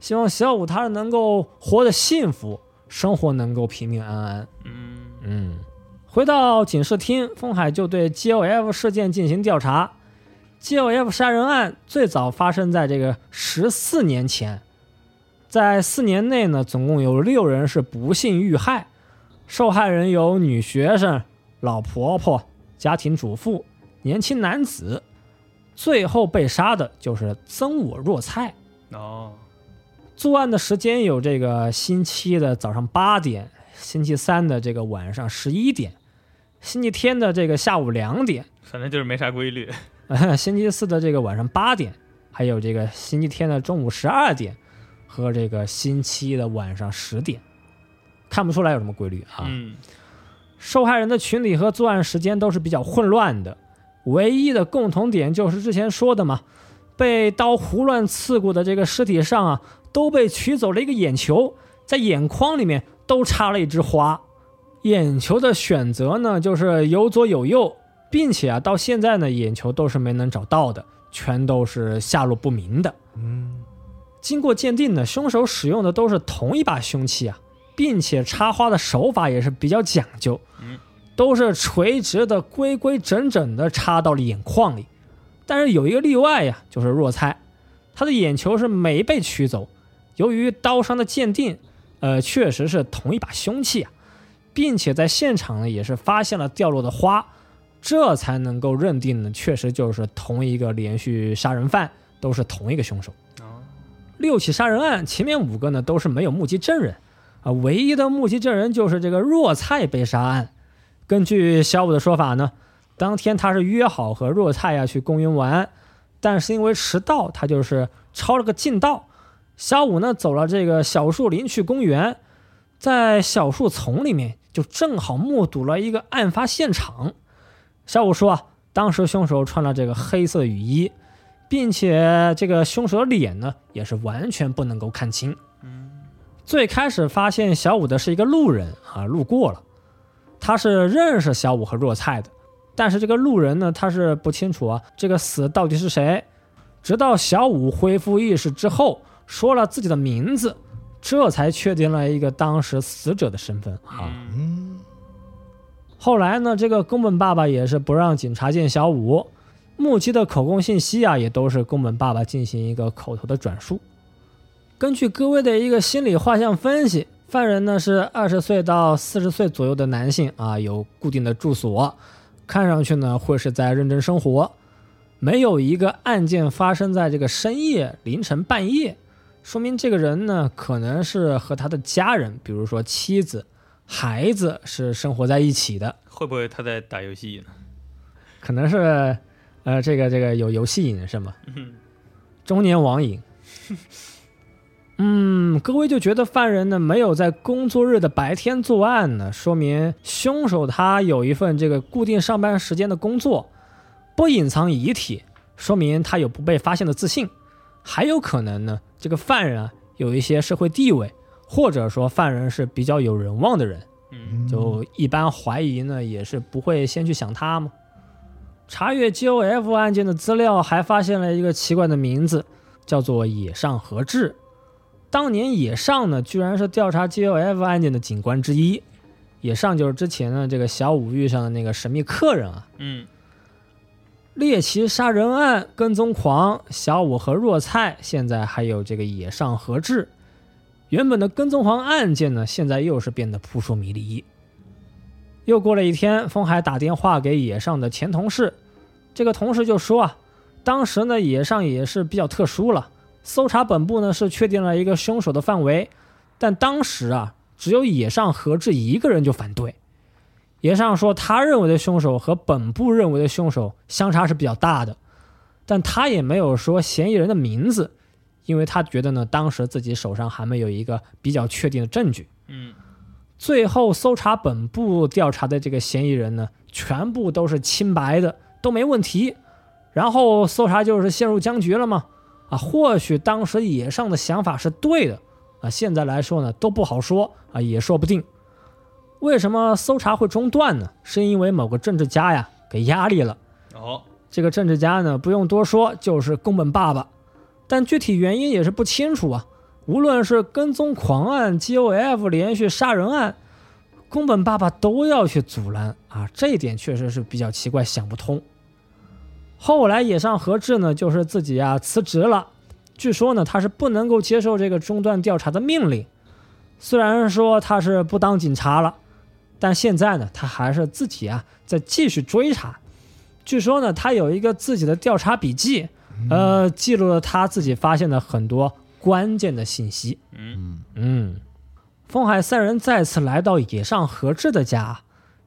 希望小五他能够活得幸福，生活能够平平安安。嗯嗯，回到警视厅，风海就对 GOF 事件进行调查。GOF 杀人案最早发生在这个十四年前，在四年内呢，总共有六人是不幸遇害，受害人有女学生、老婆婆、家庭主妇、年轻男子，最后被杀的就是曾我若菜。哦，作案的时间有这个星期的早上八点，星期三的这个晚上十一点，星期天的这个下午两点，反正就是没啥规律。星期四的这个晚上八点，还有这个星期天的中午十二点和这个星期一的晚上十点，看不出来有什么规律啊。嗯受害人的群体和作案时间都是比较混乱的，唯一的共同点就是之前说的嘛，被刀胡乱刺过的这个尸体上啊，都被取走了一个眼球，在眼眶里面都插了一枝花。眼球的选择呢，就是有左有右，并且啊，到现在呢，眼球都是没能找到的，全都是下落不明的。嗯，经过鉴定呢，凶手使用的都是同一把凶器啊，并且插花的手法也是比较讲究，嗯，都是垂直的、规规整整的插到了眼眶里。但是有一个例外呀，就是若菜，他的眼球是没被取走。由于刀伤的鉴定，呃，确实是同一把凶器啊，并且在现场呢也是发现了掉落的花，这才能够认定呢，确实就是同一个连续杀人犯，都是同一个凶手。哦，六起杀人案，前面五个呢都是没有目击证人，啊，唯一的目击证人就是这个若菜被杀案。根据小五的说法呢，当天他是约好和若菜呀去公园玩，但是因为迟到，他就是抄了个近道。小五呢走了这个小树林去公园，在小树丛里面就正好目睹了一个案发现场。小五说啊，当时凶手穿了这个黑色雨衣，并且这个凶手的脸呢也是完全不能够看清。最开始发现小五的是一个路人啊，路过了，他是认识小五和若菜的，但是这个路人呢，他是不清楚啊，这个死到底是谁。直到小五恢复意识之后，说了自己的名字，这才确定了一个当时死者的身份啊。嗯，后来呢，这个宫本爸爸也是不让警察见小五，目击的口供信息啊，也都是宫本爸爸进行一个口头的转述。根据各位的一个心理画像分析，犯人呢是二十岁到四十岁左右的男性啊，有固定的住所，看上去呢会是在认真生活，没有一个案件发生在这个深夜、凌晨、半夜，说明这个人呢可能是和他的家人，比如说妻子、孩子是生活在一起的，会不会他在打游戏呢？可能是呃这个这个有游戏瘾是吗？嗯中年网瘾。嗯，各位就觉得犯人呢没有在工作日的白天作案呢，说明凶手他有一份这个固定上班时间的工作，不隐藏遗体，说明他有不被发现的自信。还有可能呢，这个犯人啊有一些社会地位，或者说犯人是比较有人望的人，嗯就一般怀疑呢也是不会先去想他嘛。查阅 GOF 案件的资料，还发现了一个奇怪的名字，叫做野上和志。当年野上呢，居然是调查 GOF 案件的警官之一。野上就是之前呢这个小五遇上的那个神秘客人啊，嗯猎奇杀人案跟踪狂小五和若菜，现在还有这个野上和志。原本的跟踪狂案件呢，现在又是变得扑朔迷离。又过了一天，风海打电话给野上的前同事，这个同事就说啊，当时呢野上也是比较特殊了，搜查本部呢是确定了一个凶手的范围，但当时啊只有野上和志一个人就反对。野上说，他认为的凶手和本部认为的凶手相差是比较大的，但他也没有说嫌疑人的名字，因为他觉得呢，当时自己手上还没有一个比较确定的证据。嗯最后搜查本部调查的这个嫌疑人呢，全部都是清白的，都没问题。然后搜查就是陷入僵局了嘛？啊，或许当时野上的想法是对的啊，现在来说呢都不好说啊，也说不定。为什么搜查会中断呢？是因为某个政治家呀给压力了。哦这个政治家呢，不用多说，就是宫本爸爸，但具体原因也是不清楚啊。无论是跟踪狂案、GOF 连续杀人案，宫本爸爸都要去阻拦啊，这一点确实是比较奇怪，想不通。后来野上和志呢，就是自己啊辞职了，据说呢他是不能够接受这个中断调查的命令，虽然说他是不当警察了，但现在呢他还是自己啊在继续追查。据说呢，他有一个自己的调查笔记，呃，记录了他自己发现的很多关键的信息。嗯嗯，风海三人再次来到野上和志的家，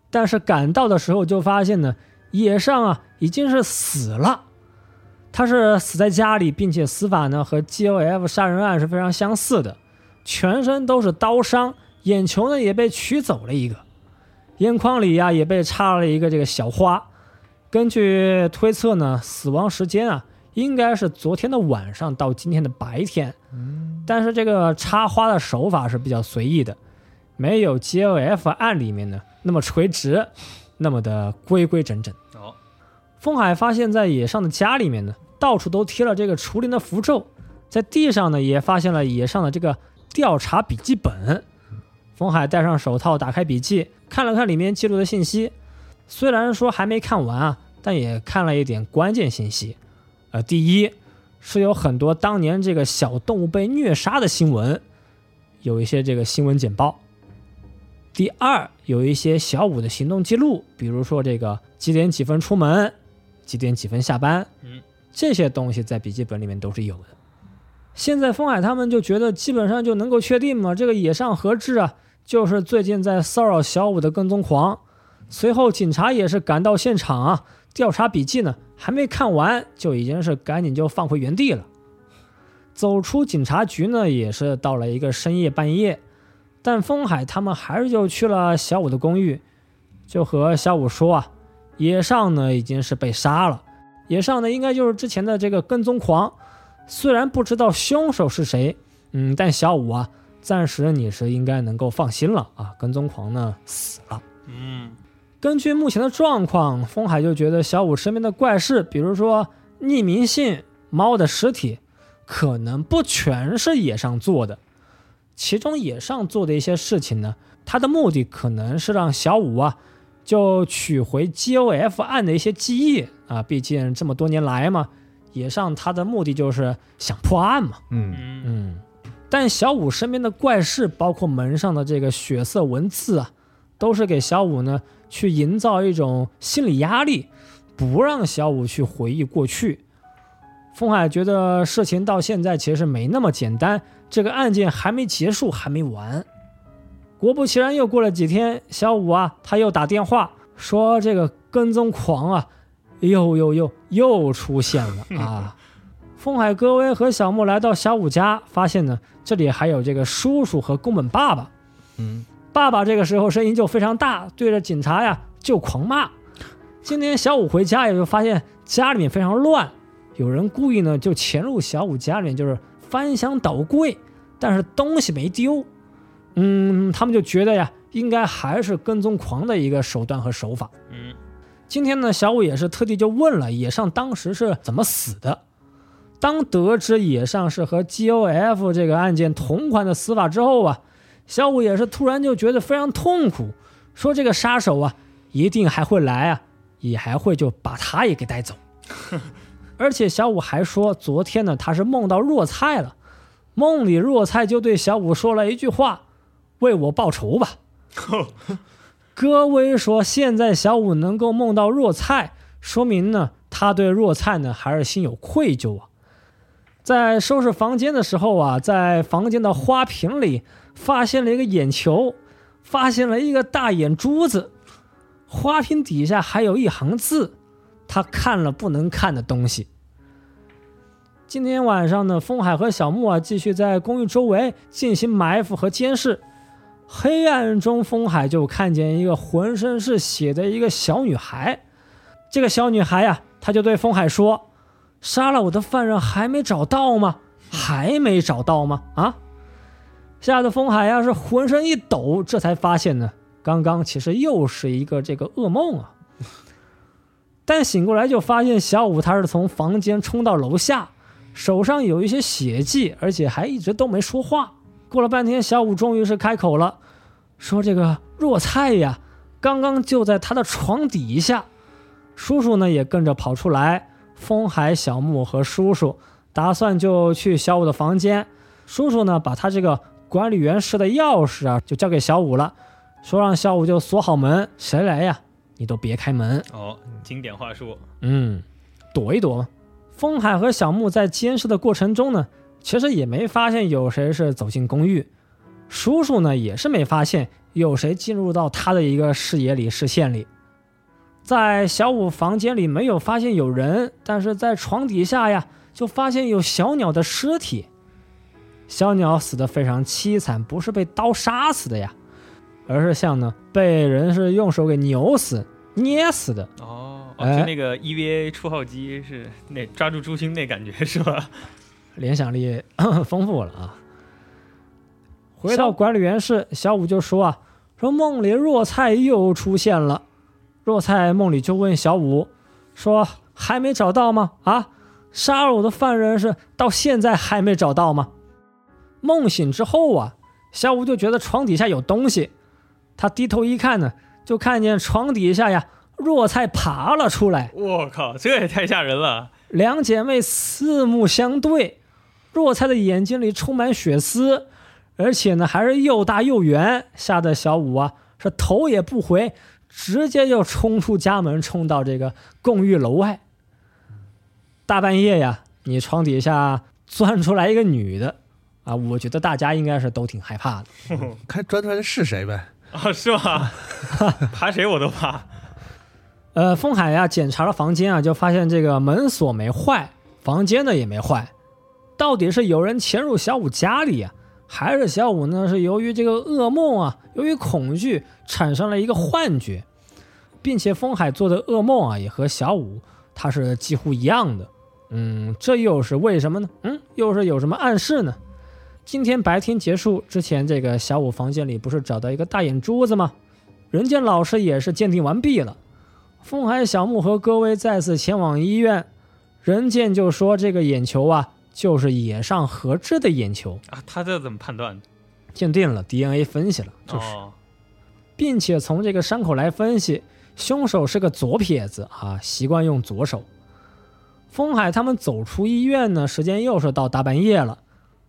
但是赶到的时候就发现呢，野上啊已经是死了。他是死在家里，并且死法呢和 GOF 杀人案是非常相似的，全身都是刀伤，眼球呢也被取走了一个，眼眶里呀、也被插了一个这个小花。根据推测呢，死亡时间啊应该是昨天的晚上到今天的白天。但是这个插花的手法是比较随意的，没有 GLF 案里面呢那么垂直，那么的规规整整。哦风海发现，在野上的家里面呢，到处都贴了这个除灵的符咒，在地上呢也发现了野上的这个调查笔记本。风海戴上手套，打开笔记，看了看里面记录的信息，虽然说还没看完啊，但也看了一点关键信息。呃，第一是有很多当年这个小动物被虐杀的新闻，有一些这个新闻简报。第二，有一些小五的行动记录，比如说这个几点几分出门，几点几分下班，嗯，这些东西在笔记本里面都是有的。现在风海他们就觉得基本上就能够确定嘛，这个野上和志啊，就是最近在骚扰小五的跟踪狂。随后警察也是赶到现场啊，调查笔记呢还没看完，就已经是赶紧就放回原地了。走出警察局呢，也是到了一个深夜半夜，但风海他们还是就去了小五的公寓，就和小五说啊，野上呢已经是被杀了，野上呢应该就是之前的这个跟踪狂，虽然不知道凶手是谁，嗯，但小五啊，暂时你是应该能够放心了啊，跟踪狂呢死了。嗯，根据目前的状况，风海就觉得小五身边的怪事，比如说匿名信、猫的尸体，可能不全是野上做的。其中野上做的一些事情呢，他的目的可能是让小五啊，就取回 GOF 案的一些记忆啊。毕竟这么多年来嘛，野上他的目的就是想破案嘛。嗯嗯嗯，但小五身边的怪事，包括门上的这个血色文字啊，都是给小五呢去营造一种心理压力，不让小五去回忆过去。风海觉得事情到现在其实没那么简单，这个案件还没结束，还没完。果不其然，又过了几天，小五啊，他又打电话说这个跟踪狂啊，又又又又出现了啊。风海、戈威和小木来到小五家，发现呢，这里还有这个叔叔和宫本爸爸。嗯，爸爸这个时候声音就非常大，对着警察呀就狂骂。今天小五回家也就发现家里面非常乱，有人故意呢就潜入小五家里面，就是翻箱倒柜，但是东西没丢。嗯，他们就觉得呀，应该还是跟踪狂的一个手段和手法。嗯今天呢，小五也是特地就问了野上当时是怎么死的。当得知野上是和 GOF 这个案件同款的死法之后啊，小五也是突然就觉得非常痛苦，说这个杀手啊一定还会来啊，也还会就把他也给带走。而且小五还说，昨天呢他是梦到若菜了，梦里若菜就对小五说了一句话：“为我报仇吧。”戈威说：“现在小五能够梦到若菜，说明呢，他对若菜呢还是心有愧疚啊。在收拾房间的时候啊，在房间的花瓶里发现了一个眼球，发现了一个大眼珠子，花瓶底下还有一行字，他看了不能看的东西。今天晚上呢，风海和小木啊继续在公寓周围进行埋伏和监视。黑暗中，风海就看见一个浑身是血的一个小女孩。这个小女孩呀、她就对风海说：“杀了我的犯人还没找到吗？还没找到吗？啊！”吓得风海呀、是浑身一抖，这才发现呢，刚刚其实又是一个这个噩梦啊。但醒过来就发现小五他是从房间冲到楼下，手上有一些血迹，而且还一直都没说话。过了半天，小五终于是开口了，说：“这个若菜呀，刚刚就在他的床底下。”叔叔呢也跟着跑出来，风海、小木和叔叔打算就去小五的房间。叔叔呢把他这个管理员室的钥匙啊就交给小五了，说让小五就锁好门，谁来呀你都别开门。哦，经典话术，嗯，躲一躲嘛。风海和小木在监视的过程中呢，其实也没发现有谁是走进公寓。叔叔呢也是没发现有谁进入到他的一个视野里、视线里。在小五房间里没有发现有人，但是在床底下呀，就发现有小鸟的尸体。小鸟死的非常凄惨，不是被刀杀死的呀，而是像呢被人是用手给扭死、捏死的。哦，就那个 EVA 初号机是那抓住朱星那感觉是吧？联想力丰富了啊。回到管理员室，小五就说啊，说梦里若菜又出现了。若菜梦里就问小五，说还没找到吗？啊，杀了我的犯人是到现在还没找到吗？梦醒之后啊，小五就觉得床底下有东西，他低头一看呢，就看见床底下呀，若菜爬了出来。我靠，这也太吓人了！两姐妹四目相对，若菜的眼睛里充满血丝，而且呢还是又大又圆，吓得小五啊是头也不回，直接就冲出家门，冲到这个公寓楼外。大半夜呀，你床底下钻出来一个女的啊，我觉得大家应该是都挺害怕的。看钻出来的是谁呗？啊，是吗？爬谁我都怕。呃，风海呀、检查了房间啊，就发现这个门锁没坏，房间呢也没坏。到底是有人潜入小五家里呀、还是小五呢是由于这个噩梦啊，由于恐惧产生了一个幻觉，并且风海做的噩梦啊也和小五他是几乎一样的。嗯，这又是为什么呢？嗯，又是有什么暗示呢？今天白天结束之前，这个小五房间里不是找到一个大眼珠子吗？人见老师也是鉴定完毕了。风海、小木和戈薇再次前往医院，人见就说这个眼球啊，就是野上和志的眼球，啊，他这怎么判断的？鉴定了 DNA 分析了，哦，并且从这个伤口来分析，凶手是个左撇子啊，习惯用左手。风海他们走出医院呢，时间又是到大半夜了。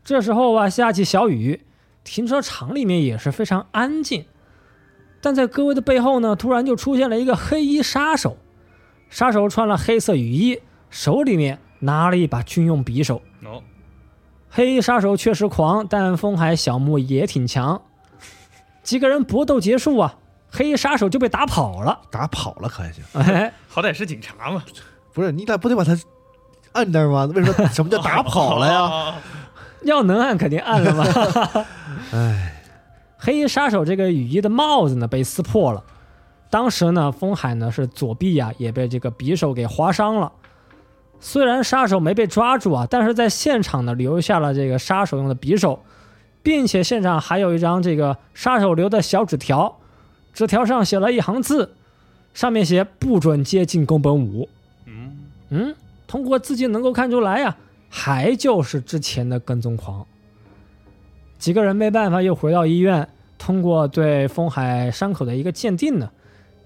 这时候啊，下起小雨，停车场里面也是非常安静。但在各位的背后呢，突然就出现了一个黑衣杀手。杀手穿了黑色雨衣，手里面拿了一把军用匕首。哦，黑衣杀手确实狂，但风海小木也挺强。几个人搏斗结束啊，黑衣杀手就被打跑了。打跑了可还行？哎，好歹是警察嘛，不是你咋不得把他按那儿吗？为什么什么叫打跑了呀？呀？要能按肯定按了吧。哎，黑衣杀手这个雨衣的帽子呢被撕破了，当时呢，风海呢是左臂呀、也被这个匕首给划伤了。虽然杀手没被抓住啊，但是在现场呢留下了这个杀手用的匕首，并且现场还有一张这个杀手留的小纸条，纸条上写了一行字，上面写不准接近宫本武。嗯，嗯，通过字迹能够看出来呀、还就是之前的跟踪狂。几个人没办法，又回到医院，通过对风海伤口的一个鉴定呢，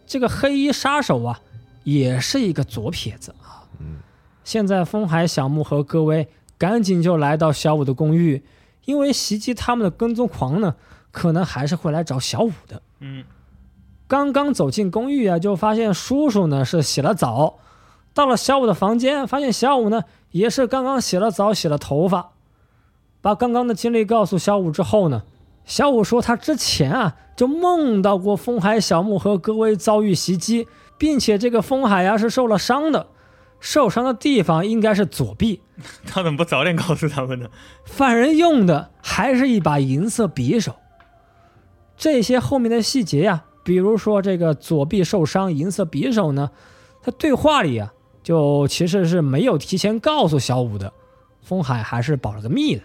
这个黑衣杀手啊，也是一个左撇子啊。嗯，现在风海、小木和戈薇赶紧就来到小五的公寓，因为袭击他们的跟踪狂呢，可能还是会来找小五的。嗯，刚刚走进公寓啊，就发现叔叔呢是洗了澡，到了小五的房间，发现小五呢也是刚刚洗了澡、洗了头发，把刚刚的经历告诉小五之后呢，小五说他之前啊就梦到过风海、小木和戈薇遭遇袭击，并且这个风海呀、是受了伤的，受伤的地方应该是左臂，他怎么不早点告诉他们呢？犯人用的还是一把银色匕首。这些后面的细节呀、比如说这个左臂受伤，银色匕首呢，他对话里啊，就其实是没有提前告诉小五的，风海还是保了个密的。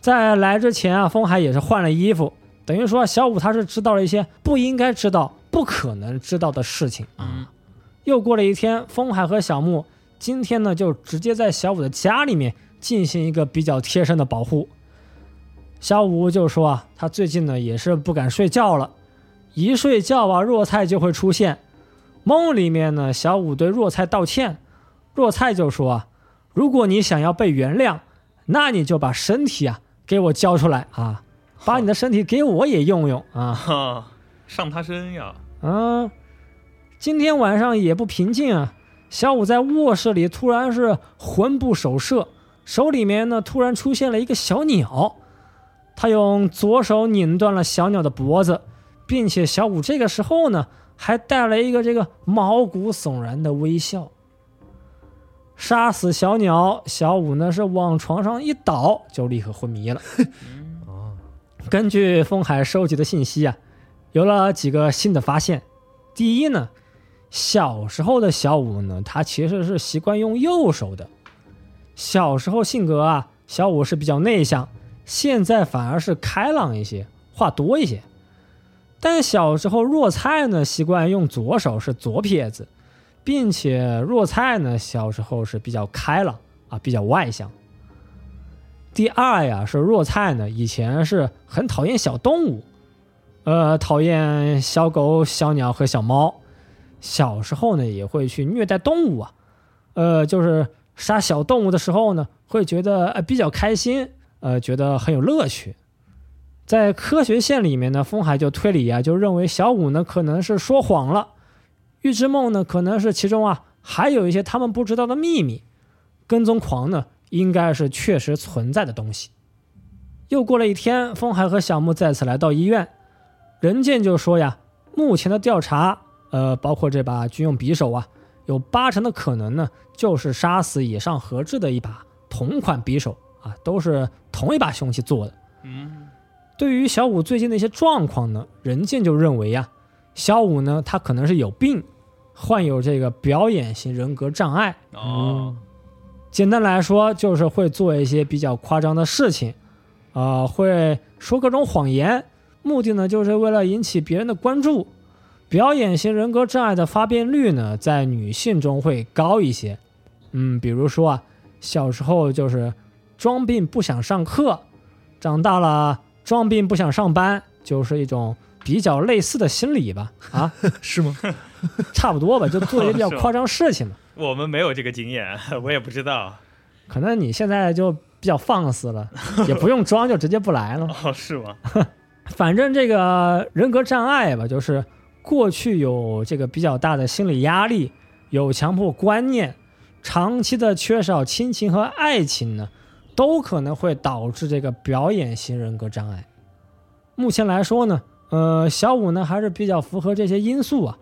在来之前啊，风海也是换了衣服，等于说小五他是知道了一些不应该知道、不可能知道的事情啊。嗯又过了一天，风海和小木今天呢就直接在小五的家里面进行一个比较贴身的保护。小五就说啊，他最近呢也是不敢睡觉了，一睡觉啊，若菜就会出现。梦里面呢，小五对若菜道歉，若菜就说啊，如果你想要被原谅，那你就把身体啊给我交出来啊，把你的身体给我也用用啊。上他身呀！嗯，今天晚上也不平静啊。小五在卧室里突然是魂不守舍，手里面呢突然出现了一个小鸟，他用左手拧断了小鸟的脖子，并且小五这个时候呢还带了一个这个毛骨悚然的微笑。杀死小鸟，小五呢是往床上一倒就立刻昏迷了。哦，根据风海收集的信息啊，有了几个新的发现。第一呢，小时候的小五呢，他其实是习惯用右手的。小时候性格啊，小五是比较内向，现在反而是开朗一些，话多一些。但小时候若菜呢，习惯用左手，是左撇子，并且若菜呢，小时候是比较开朗啊，比较外向。第二呀，是若菜呢，以前是很讨厌小动物，呃，讨厌小狗、小鸟和小猫。小时候呢，也会去虐待动物啊，呃，就是杀小动物的时候呢，会觉得呃比较开心，呃，觉得很有乐趣。在科学线里面呢，风海就推理啊，就认为小五呢可能是说谎了，预知梦呢可能是其中啊还有一些他们不知道的秘密，跟踪狂呢应该是确实存在的东西。又过了一天，风海和小木再次来到医院，人见就说呀，目前的调查，呃，包括这把军用匕首啊，有八成的可能呢，就是杀死野上和志的一把同款匕首啊，都是同一把凶器做的。嗯，对于小五最近的一些状况呢，任健就认为呀，小五呢他可能是有病，患有这个表演型人格障碍。哦，简单来说，就是会做一些比较夸张的事情，啊、会说各种谎言，目的呢就是为了引起别人的关注。表演型人格障碍的发病率呢，在女性中会高一些。嗯，比如说啊，小时候就是装病不想上课，长大了装病不想上班，就是一种比较类似的心理吧？啊，是吗？差不多吧，就做一些比较夸张事情嘛。我们没有这个经验，我也不知道。可能你现在就比较放肆了，也不用装，就直接不来了。哦，是吗？反正这个人格障碍吧，就是过去有这个比较大的心理压力，有强迫观念，长期的缺少亲情和爱情呢，都可能会导致这个表演型人格障碍。目前来说呢，呃，小五呢还是比较符合这些因素啊。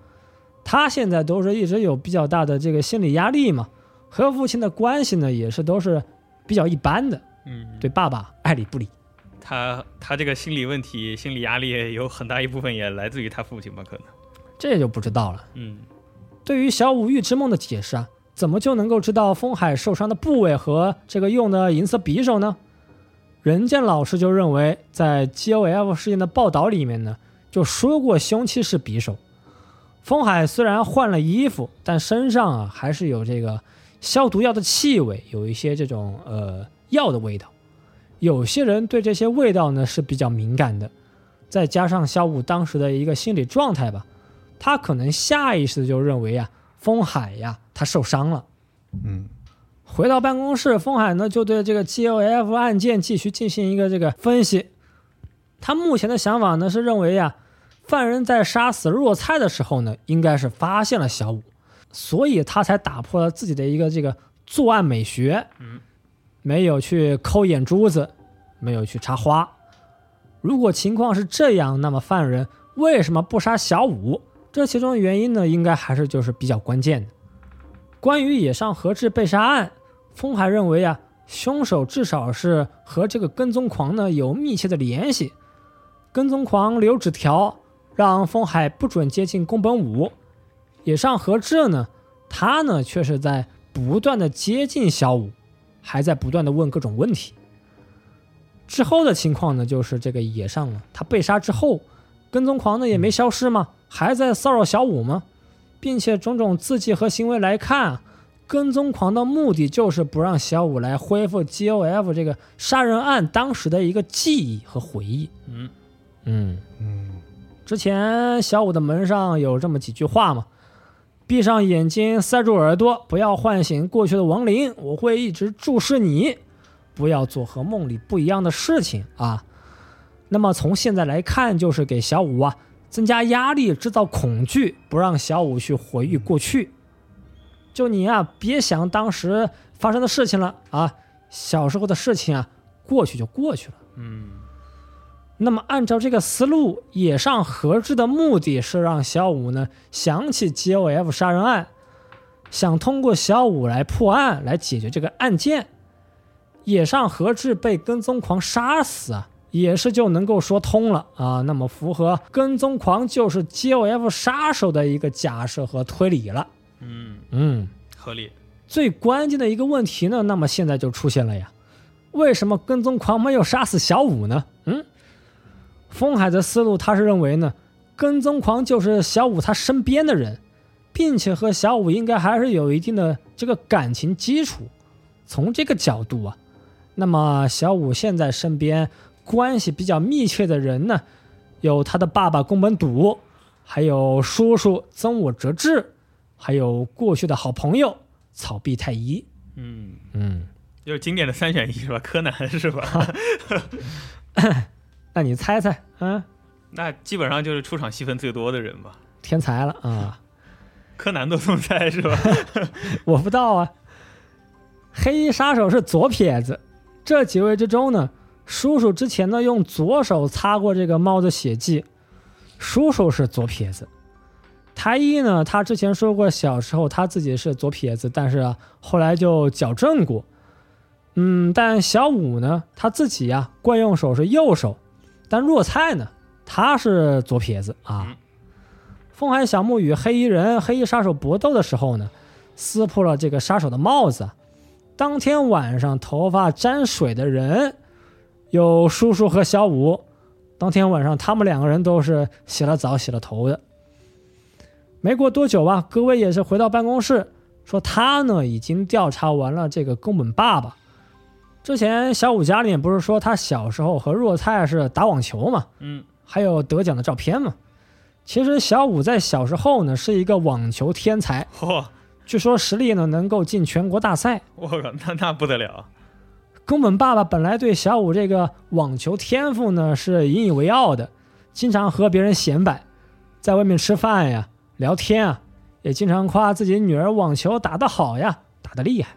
他现在都是一直有比较大的这个心理压力嘛，和父亲的关系呢也是都是比较一般的，嗯，对爸爸爱理不理。他他这个心理问题、心理压力有很大一部分也来自于他父亲吧？可能。这就不知道了。嗯，对于小五预知梦的解释啊，怎么就能够知道风海受伤的部位和这个用的银色匕首呢？任健老师就认为，在 GOF 事件的报道里面呢，就说过凶器是匕首。风海虽然换了衣服，但身上啊还是有这个消毒药的气味，有一些这种呃药的味道。有些人对这些味道呢是比较敏感的，再加上小五当时的一个心理状态吧，他可能下意识就认为啊，风海呀他受伤了。嗯，回到办公室，风海呢就对这个 GOF 案件继续进行一个这个分析。他目前的想法呢是认为呀，犯人在杀死若菜的时候呢，应该是发现了小五，所以他才打破了自己的一个这个作案美学，嗯，没有去抠眼珠子，没有去插花。如果情况是这样，那么犯人为什么不杀小五？这其中原因呢，应该还是就是比较关键的。关于野上和志被杀案，风海认为啊，凶手至少是和这个跟踪狂呢有密切的联系。跟踪狂留纸条让风海不准接近宫本武，野上和志呢，他呢却是在不断的接近小五，还在不断的问各种问题。之后的情况呢，就是这个野上了，他被杀之后，跟踪狂呢也没消失吗？还在骚扰小五吗？并且种种字迹和行为来看啊，跟踪狂的目的就是不让小五来恢复 GOF 这个杀人案当时的一个记忆和回忆。嗯嗯，嗯，之前小五的门上有这么几句话嘛：闭上眼睛，塞住耳朵，不要唤醒过去的亡灵，我会一直注视你，不要做和梦里不一样的事情啊。那么从现在来看，就是给小五啊增加压力，制造恐惧，不让小五去回忆过去。就你啊，别想当时发生的事情了啊，小时候的事情啊，过去就过去了。嗯那么按照这个思路，野上和志的目的是让小五呢想起 GOF 杀人案，想通过小五来破案，来解决这个案件。野上和志被跟踪狂杀死啊，也是就能够说通了啊。那么符合跟踪狂就是 GOF 杀手的一个假设和推理了。嗯，嗯，合理。最关键的一个问题呢，那么现在就出现了呀，为什么跟踪狂没有杀死小五呢？嗯，风海的思路他是认为呢，跟踪狂就是小五他身边的人，并且和小五应该还是有一定的这个感情基础。从这个角度啊，那么小五现在身边关系比较密切的人呢，有他的爸爸宫本笃，还有叔叔曾我哲志，还有过去的好朋友草壁太一。嗯，嗯，就是经典的三选一是吧？柯南是吧？那你猜猜，嗯，那基本上就是出场戏份最多的人吧。天才了啊！柯南都这么猜是吧？我不知道啊。黑衣杀手是左撇子，这几位之中呢，叔叔之前呢用左手擦过这个猫的血迹，叔叔是左撇子。太一呢，他之前说过小时候他自己是左撇子，但是啊后来就矫正过。嗯，但小五呢，他自己呀、惯用手是右手，但若菜呢，他是左撇子啊嗯。风海小木与黑衣人、黑衣杀手搏斗的时候呢，撕破了这个杀手的帽子。当天晚上，头发沾水的人有叔叔和小五。当天晚上，他们两个人都是洗了澡、洗了头的。没过多久吧，各位也是回到办公室，说他呢已经调查完了这个宫本爸爸。之前小五家里面不是说他小时候和若菜是打网球嘛，嗯，还有得奖的照片嘛。其实小五在小时候呢是一个网球天才，嚯，据说实力呢能够进全国大赛。我靠，那那不得了，宫本爸爸本来对小五这个网球天赋呢是引以为傲的，经常和别人显摆，在外面吃饭呀、聊天啊，也经常夸自己女儿网球打得好呀，打得厉害。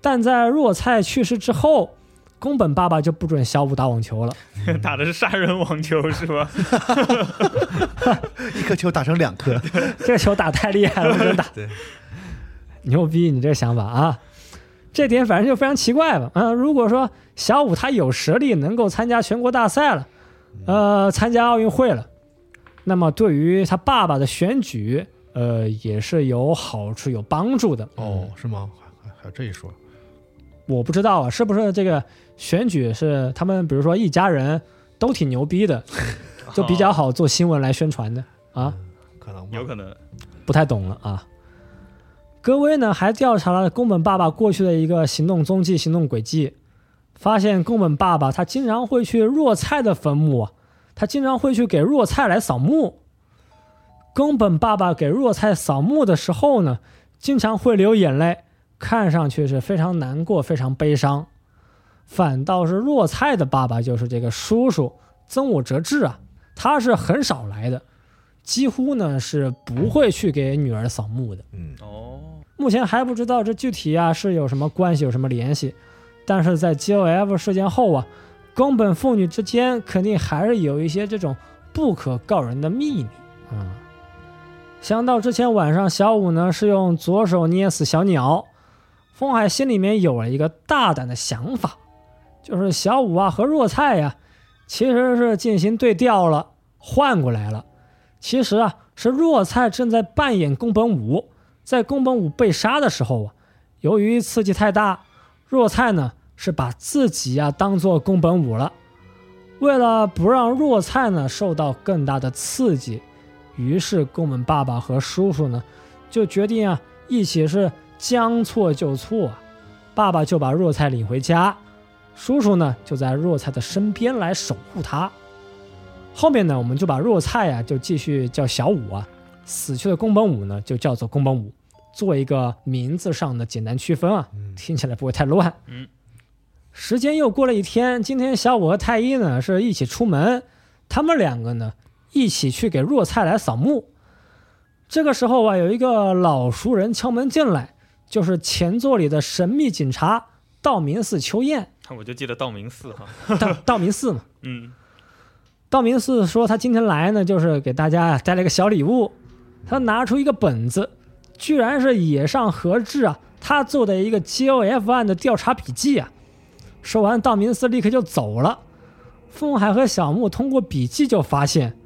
但在若菜去世之后，宫本爸爸就不准小五打网球了。打的是杀人网球是吧？一颗球打成两颗，这个球打太厉害了，不准打。对，牛逼，你这个想法啊，这点反正就非常奇怪吧。啊，如果说小五他有实力，能够参加全国大赛了，呃，参加奥运会了，那么对于他爸爸的选举，呃，也是有好处、有帮助的。哦，是吗？还还还有这一说，我不知道啊，是不是这个选举是他们，比如说一家人都挺牛逼的，就比较好做新闻来宣传的啊？可能有可能。不太懂了啊。戈威呢还调查了宫本爸爸过去的一个行动踪迹、行动轨迹，发现宫本爸爸他经常会去若菜的坟墓啊，他经常会去给若菜来扫墓。宫本爸爸给若菜扫墓的时候呢，经常会流眼泪，看上去是非常难过、非常悲伤。反倒是若菜的爸爸，就是这个叔叔曾武哲志啊，他是很少来的。几乎呢是不会去给女儿扫墓的。嗯，哦，目前还不知道这具体啊是有什么关系，有什么联系。但是在 GOF 事件后啊，宫本父女之间肯定还是有一些这种不可告人的秘密。嗯，想到之前晚上小五呢是用左手捏死小鸟，风海心里面有了一个大胆的想法，就是小五啊和若菜呀、其实是进行对调了，换过来了。其实啊，是若菜正在扮演宫本武，在宫本武被杀的时候啊，由于刺激太大，若菜呢是把自己啊当做宫本武了。为了不让若菜呢受到更大的刺激，于是宫本爸爸和叔叔呢就决定啊一起是将错就错啊，爸爸就把若菜领回家，叔叔呢就在若菜的身边来守护她。后面呢，我们就把若菜啊、就继续叫小五啊，死去的宫本武呢就叫做宫本武，做一个名字上的简单区分啊，听起来不会太乱。嗯，时间又过了一天，今天小五和太一呢是一起出门，他们两个呢一起去给若菜来扫墓。这个时候啊，有一个老熟人敲门进来，就是前作里的神秘警察道明寺秋彦，我就记得道明寺哈。道道明寺嘛。嗯，道明寺说他今天来呢，就是给大家带了一个小礼物。他拿出一个本子，居然是野上和志啊，他做的一个 GOF 案的调查笔记啊。说完，道明寺立刻就走了。风海和小木通过笔记就发现，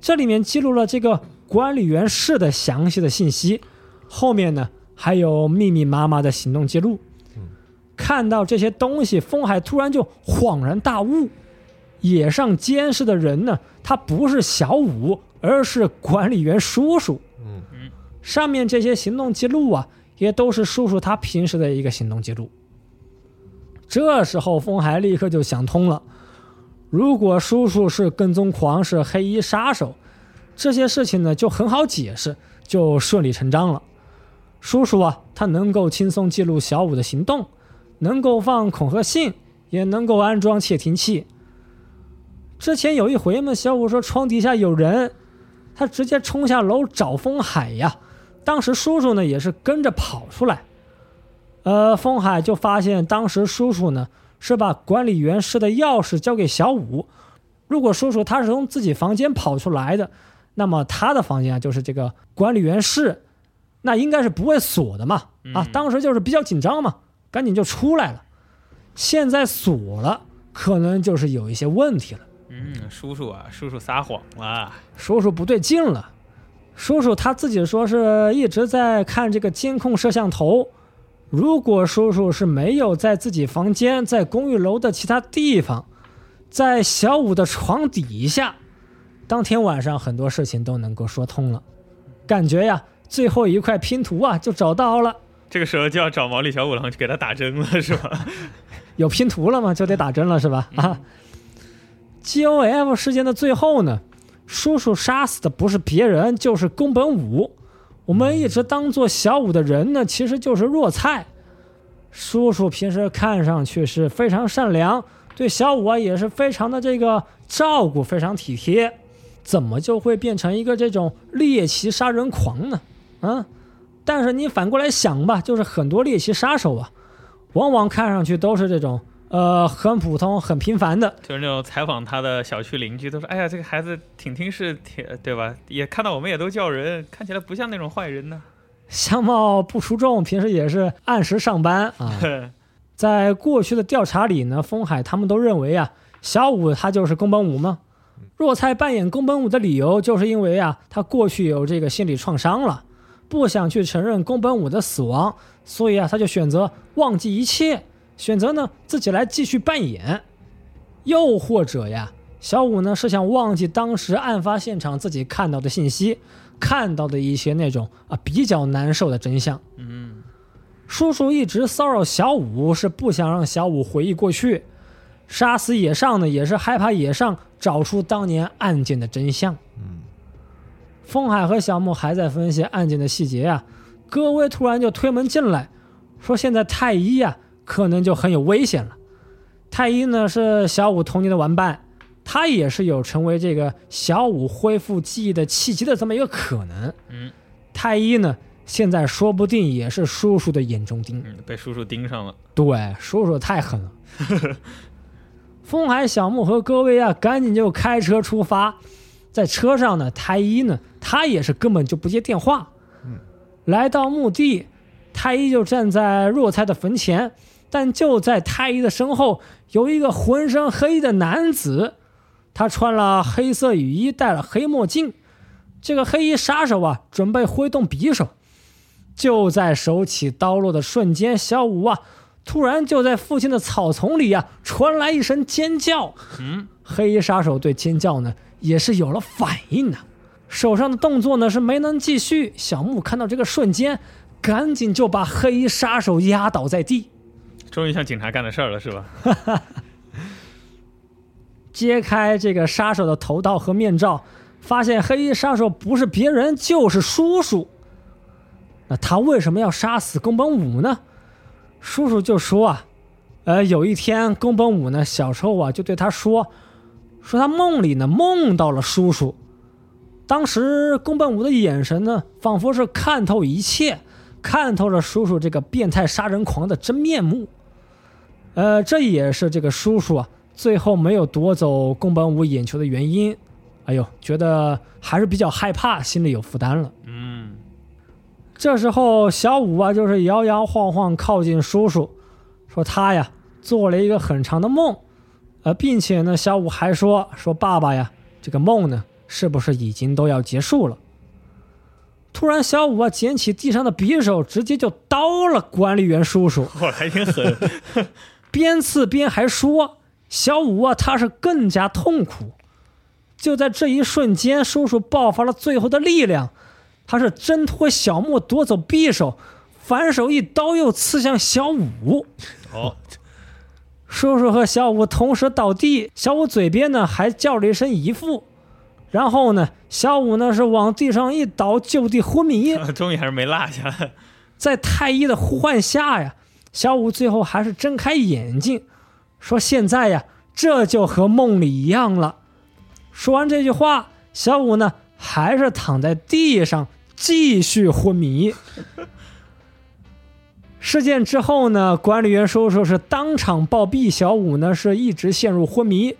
这里面记录了这个管理员室的详细的信息，后面呢还有密密麻麻的行动记录。看到这些东西，风海突然就恍然大悟。野上监视的人呢，他不是小五，而是管理员叔叔。嗯嗯，上面这些行动记录啊，也都是叔叔他平时的一个行动记录。这时候，风海立刻就想通了：如果叔叔是跟踪狂，是黑衣杀手，这些事情呢就很好解释，就顺理成章了。叔叔啊，他能够轻松记录小五的行动，能够放恐吓信，也能够安装窃听器。之前有一回嘛，小五说床底下有人，他直接冲下楼找风海呀。当时叔叔呢也是跟着跑出来，呃，风海就发现当时叔叔呢是把管理员室的钥匙交给小五。如果叔叔他是从自己房间跑出来的，那么他的房间啊就是这个管理员室，那应该是不会锁的嘛。啊嗯，当时就是比较紧张嘛，赶紧就出来了。现在锁了，可能就是有一些问题了。嗯，叔叔啊，叔叔撒谎了。叔叔不对劲了。叔叔他自己说是一直在看这个监控摄像头。如果叔叔是没有在自己房间、在公寓楼的其他地方、在小五的床底下，当天晚上很多事情都能够说通了。感觉呀，最后一块拼图啊就找到了。这个时候就要找毛利小五郎去给他打针了，是吧？有拼图了吗？就得打针了，是吧？啊，G O F 事件的最后呢，叔叔杀死的不是别人，就是宫本武。我们一直当做小五的人呢，其实就是弱菜。叔叔平时看上去是非常善良，对小五啊也是非常的这个照顾，非常体贴。怎么就会变成一个这种猎奇杀人狂呢？啊！但是你反过来想吧，就是很多猎奇杀手啊，往往看上去都是这种呃很普通、很平凡的。就是那种采访他的小区邻居都说：“哎呀，这个孩子挺听事，挺对吧？也看到我们也都叫人，看起来不像那种坏人呢。相貌不出众，平时也是按时上班啊。在过去的调查里呢，风海他们都认为啊，小五他就是宫本武吗？若菜扮演宫本武的理由，就是因为啊，他过去有这个心理创伤了，不想去承认宫本武的死亡，所以啊，他就选择忘记一切，选择呢自己来继续扮演。又或者呀，小五呢是想忘记当时案发现场自己看到的信息，看到的一些那种啊比较难受的真相。嗯，叔叔一直骚扰小五，是不想让小五回忆过去。杀死野上呢，也是害怕野上找出当年案件的真相。嗯，风海和小木还在分析案件的细节啊，戈威突然就推门进来，说现在太一呀、可能就很有危险了。太一呢是小五童年的玩伴，他也是有成为这个小五恢复记忆的契机的这么一个可能。嗯，太一呢现在说不定也是叔叔的眼中钉。嗯，被叔叔盯上了。对，叔叔太狠了。风海、小木和戈威啊，赶紧就开车出发。在车上呢，太医呢，他也是根本就不接电话。来到墓地，太医就站在若菜的坟前，但就在太医的身后，有一个浑身黑衣的男子，他穿了黑色雨衣，戴了黑墨镜。这个黑衣杀手啊，准备挥动匕首。就在手起刀落的瞬间，小五啊，突然就在附近的草丛里啊，传来一声尖叫。嗯，黑衣杀手对尖叫呢，也是有了反应的，手上的动作呢是没能继续。小木看到这个瞬间，赶紧就把黑衣杀手压倒在地。终于像警察干的事儿了，是吧？揭开这个杀手的头套和面罩，发现黑衣杀手不是别人，就是叔叔。那他为什么要杀死宫本武呢？叔叔就说啊，呃，有一天宫本武呢小时候啊就对他说，说他梦里呢梦到了叔叔。当时宫本武的眼神呢，仿佛是看透一切，看透了叔叔这个变态杀人狂的真面目。呃，这也是这个叔叔啊最后没有夺走宫本武眼球的原因。哎呦，觉得还是比较害怕，心里有负担了。嗯，这时候，小五啊，就是摇摇晃晃靠近叔叔，说他呀做了一个很长的梦，呃，并且呢，小五还说说爸爸呀，这个梦呢是不是已经都要结束了？突然，小五啊捡起地上的匕首，直接就刀了管理员叔叔，我还挺狠。边刺边还说：“小五啊，他是更加痛苦。”就在这一瞬间，叔叔爆发了最后的力量，他是挣脱小木夺走匕首，反手一刀又刺向小五。哦，叔叔和小五同时倒地，小五嘴边呢还叫了一声姨父，然后呢，小五呢是往地上一倒，就地昏迷。终于还是没落下。在太医的呼唤下呀，小五最后还是睁开眼睛，说：“现在呀，这就和梦里一样了。”说完这句话，小五呢还是躺在地上继续昏迷。事件之后呢，管理员叔叔是当场暴毙，小五呢是一直陷入昏迷，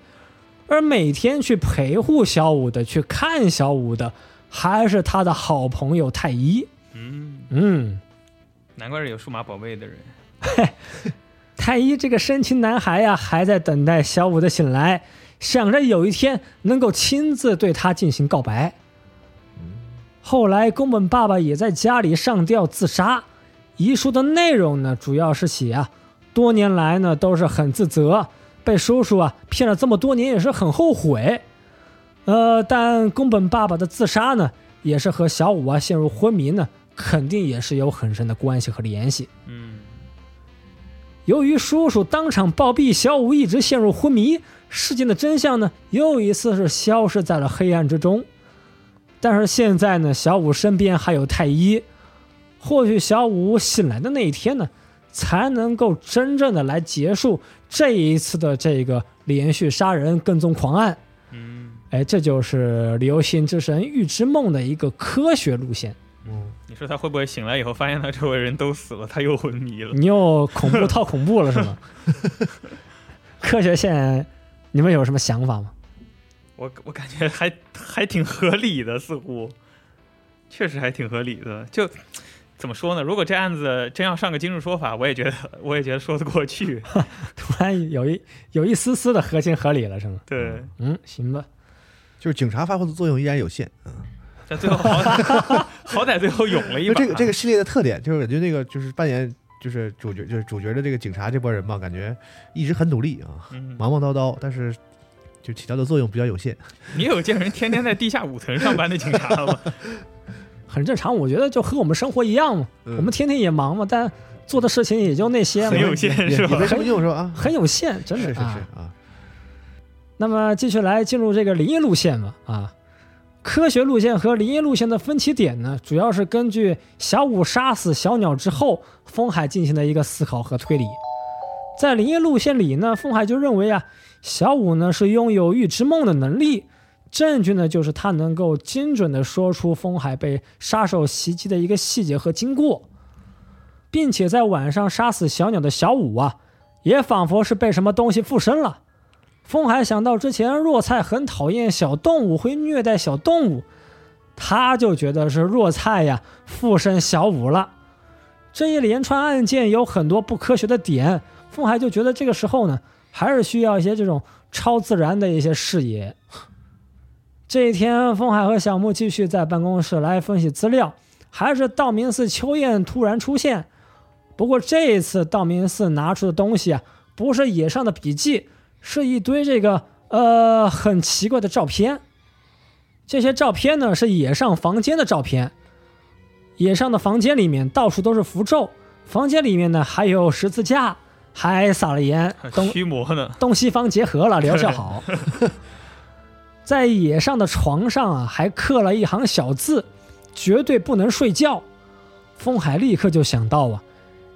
而每天去陪护小五的、去看小五的，还是他的好朋友太一。嗯，嗯。难怪是有数码宝贝的人。嘿太一这个深情男孩呀、还在等待小五的醒来，想着有一天能够亲自对他进行告白。后来，宫本爸爸也在家里上吊自杀。遗书的内容呢，主要是写啊，多年来呢都是很自责，被叔叔啊骗了这么多年，也是很后悔。呃，但宫本爸爸的自杀呢，也是和小五啊陷入昏迷呢，肯定也是有很深的关系和联系。嗯，由于叔叔当场暴毙，小五一直陷入昏迷，事件的真相呢，又一次是消失在了黑暗之中。但是现在呢，小五身边还有太一，或许小五醒来的那一天呢，才能够真正的来结束这一次的这个连续杀人跟踪狂案。嗯，哎，这就是流星之神预知梦的一个科学路线。嗯，你说他会不会醒来以后发现他周围人都死了，他又昏迷了？你又恐怖套恐怖了是吗？科学线，你们有什么想法吗？我我感觉还还挺合理的，似乎确实还挺合理的。就怎么说呢？如果这案子真要上个今日说法，我也觉得我也觉得说得过去。突然有一有一丝丝的合情合理了是吗？对，嗯，行吧。就是警察发挥的作用依然有限。嗯，但最后好歹 好歹最后勇了一把。就这个这个系列的特点就是，感觉那个就是扮演就是主角就是主角的这个警察这波人吧，感觉一直很努力啊，嗯，忙忙叨叨，但是就起到的作用比较有限。你有见人天天在地下五层上班的警察了吗？很正常，我觉得就和我们生活一样嘛。嗯我们天天也忙嘛，但做的事情也就那些嘛，很有限是吧很有限，真的是是是啊。啊，那么继续来进入这个灵异路线吧啊。科学路线和灵异路线的分歧点呢，主要是根据小五杀死小鸟之后，风海进行的一个思考和推理。在灵异路线里呢，风海就认为啊，小五呢是拥有预知梦的能力，证据呢就是他能够精准的说出风海被杀手袭击的一个细节和经过，并且在晚上杀死小鸟的小五啊，也仿佛是被什么东西附身了。风海想到之前若菜很讨厌小动物，会虐待小动物，他就觉得是若菜呀附身小五了。这一连串案件有很多不科学的点，风海就觉得这个时候呢，还是需要一些这种超自然的一些视野。这一天，风海和小木继续在办公室来分析资料，还是道明寺秋彦突然出现。不过这一次，道明寺拿出的东西啊，不是野上的笔记，是一堆这个呃很奇怪的照片。这些照片呢是野上房间的照片，野上的房间里面到处都是符咒，房间里面呢还有十字架，还撒了盐，东 驱魔呢？东西方结合了，疗效好。在野上的床上啊，还刻了一行小字：“绝对不能睡觉。”风海立刻就想到啊，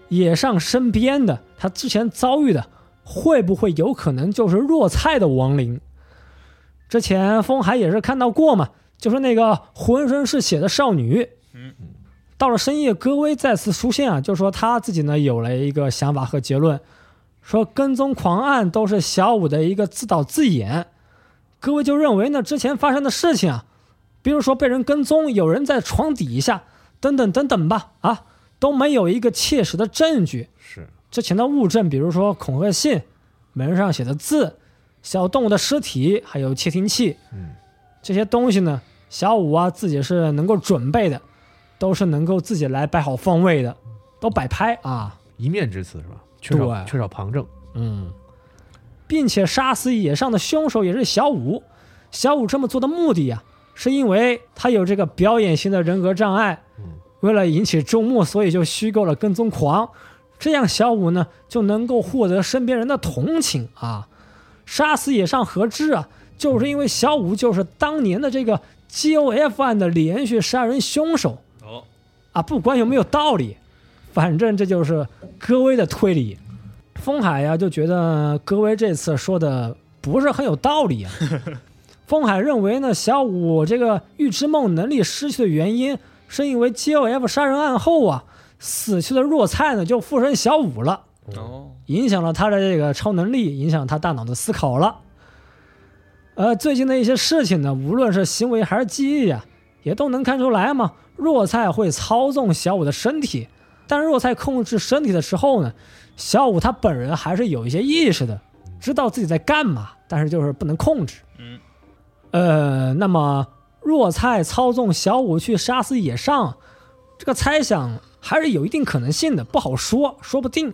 野上身边的他之前遭遇的，会不会有可能就是若菜的亡灵？之前风海也是看到过嘛，就是那个浑身是血的少女。嗯，到了深夜，戈薇再次出现啊，就说他自己呢有了一个想法和结论，说跟踪狂案都是小五的一个自导自演。各位就认为呢，之前发生的事情啊，比如说被人跟踪，有人在床底下，等等等等吧，啊，都没有一个切实的证据。是之前的物证，比如说恐吓信、门上写的字、小动物的尸体，还有窃听器，嗯，这些东西呢，小五啊自己是能够准备的，都是能够自己来摆好方位的，都摆拍啊。一面之词是吧？缺少对缺少旁证。嗯，并且杀死野上的凶手也是小五。小五这么做的目的呀、是因为他有这个表演型的人格障碍，为了引起注目，所以就虚构了跟踪狂。这样小五呢就能够获得身边人的同情啊。杀死野上和之啊，就是因为小五就是当年的这个 GOF 案的连续杀人凶手哦，啊，不管有没有道理，反正这就是戈威的推理。风海呀就觉得戈薇这次说的不是很有道理啊。风海认为呢，小五这个预知梦能力失去的原因，是因为 GOF 杀人案后啊，死去的若菜呢就附身小五了，哦，影响了他的这个超能力，影响他大脑的思考了。呃，最近的一些事情呢，无论是行为还是记忆啊，也都能看出来嘛。若菜会操纵小五的身体，但是若菜控制身体的时候呢，小五他本人还是有一些意识的，知道自己在干嘛，但是就是不能控制。嗯，呃，那么若菜操纵小五去杀死野上，这个猜想还是有一定可能性的，不好说，说不定。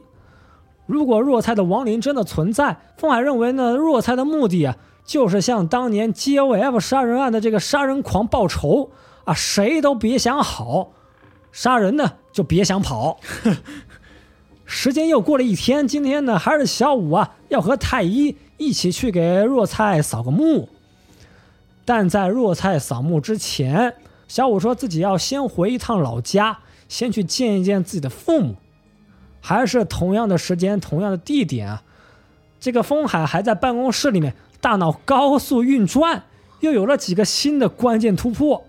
如果若菜的亡灵真的存在，风海认为呢，若菜的目的啊，就是向当年 GOF 杀人案的这个杀人狂报仇啊，谁都别想好，杀人呢就别想跑。时间又过了一天，今天呢还是小五啊要和太一一起去给若菜扫个墓。但在若菜扫墓之前，小五说自己要先回一趟老家，先去见一见自己的父母。还是同样的时间，同样的地点啊。这个风海还在办公室里面，大脑高速运转，又有了几个新的关键突破。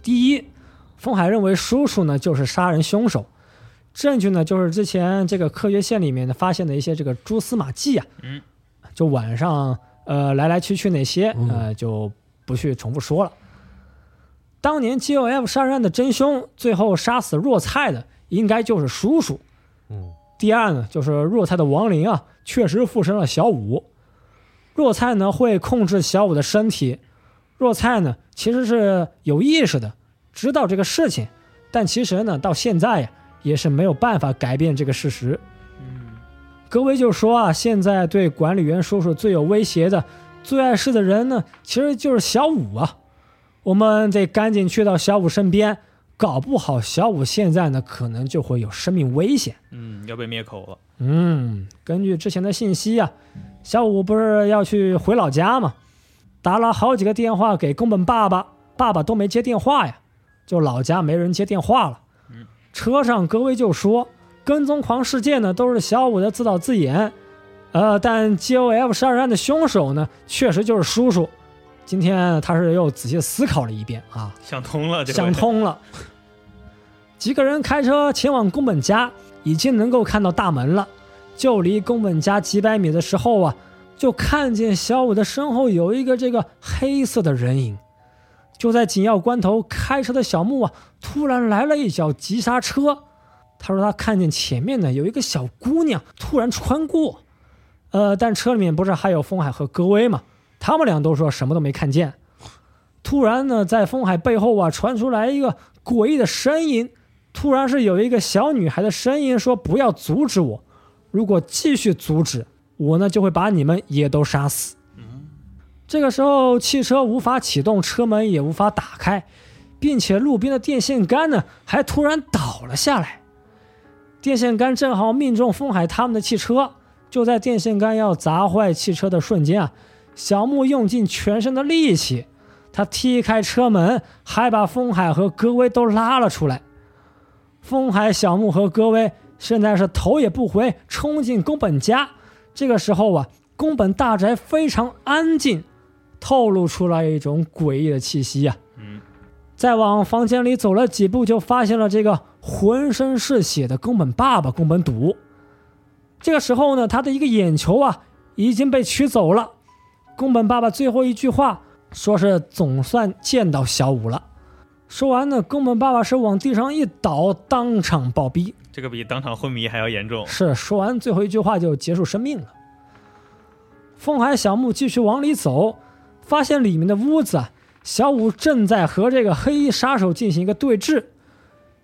第一，风海认为叔叔呢就是杀人凶手，证据呢就是之前这个科学线里面呢发现的一些这个蛛丝马迹啊。嗯，就晚上呃来来去去那些呃就不去重复说了。当年 GOF 杀人案的真凶，最后杀死若菜的应该就是叔叔。嗯，第二呢，就是若菜的亡灵啊，确实附身了小五。若菜呢会控制小五的身体，若菜呢其实是有意识的，知道这个事情，但其实呢到现在呀也是没有办法改变这个事实。嗯，格威就说啊，现在对管理员叔叔最有威胁的、最碍事的人呢，其实就是小五啊。我们得赶紧去到小五身边，搞不好小五现在呢可能就会有生命危险。嗯，要被灭口了。嗯，根据之前的信息啊，小五不是要去回老家吗？打了好几个电话给宫本爸爸，爸爸都没接电话呀，就老家没人接电话了。嗯，车上格威就说，跟踪狂事件呢都是小五的自导自演，呃，但 GOF 杀人案的凶手呢确实就是叔叔。今天他是又仔细思考了一遍啊，想通了，想通了。几个人开车前往宫本家，已经能够看到大门了。就离宫本家几百米的时候啊，就看见小五的身后有一个这个黑色的人影。就在紧要关头，开车的小木啊，突然来了一脚急刹车。他说他看见前面呢有一个小姑娘突然穿过，呃，但车里面不是还有风海和戈威吗？他们俩都说什么都没看见。突然呢，在风海背后啊传出来一个诡异的声音，突然是有一个小女孩的声音说：“不要阻止我，如果继续阻止我呢，就会把你们也都杀死。”这个时候，汽车无法启动，车门也无法打开，并且路边的电线杆呢还突然倒了下来。电线杆正好命中风海他们的汽车，就在电线杆要砸坏汽车的瞬间啊，小木用尽全身的力气。他踢开车门，还把风海和戈威都拉了出来。风海、小木和戈威现在是头也不回冲进宫本家。这个时候啊，宫本大宅非常安静，透露出来一种诡异的气息啊。嗯，再往房间里走了几步，就发现了这个浑身是血的宫本爸爸宫本笃。这个时候呢，他的一个眼球啊已经被取走了。宫本爸爸最后一句话。说是总算见到小五了。说完呢，宫本爸爸是往地上一倒，当场暴毙。这个比当场昏迷还要严重。是说完最后一句话就结束生命了。风海小木继续往里走，发现里面的屋子啊，小五正在和这个黑衣杀手进行一个对峙。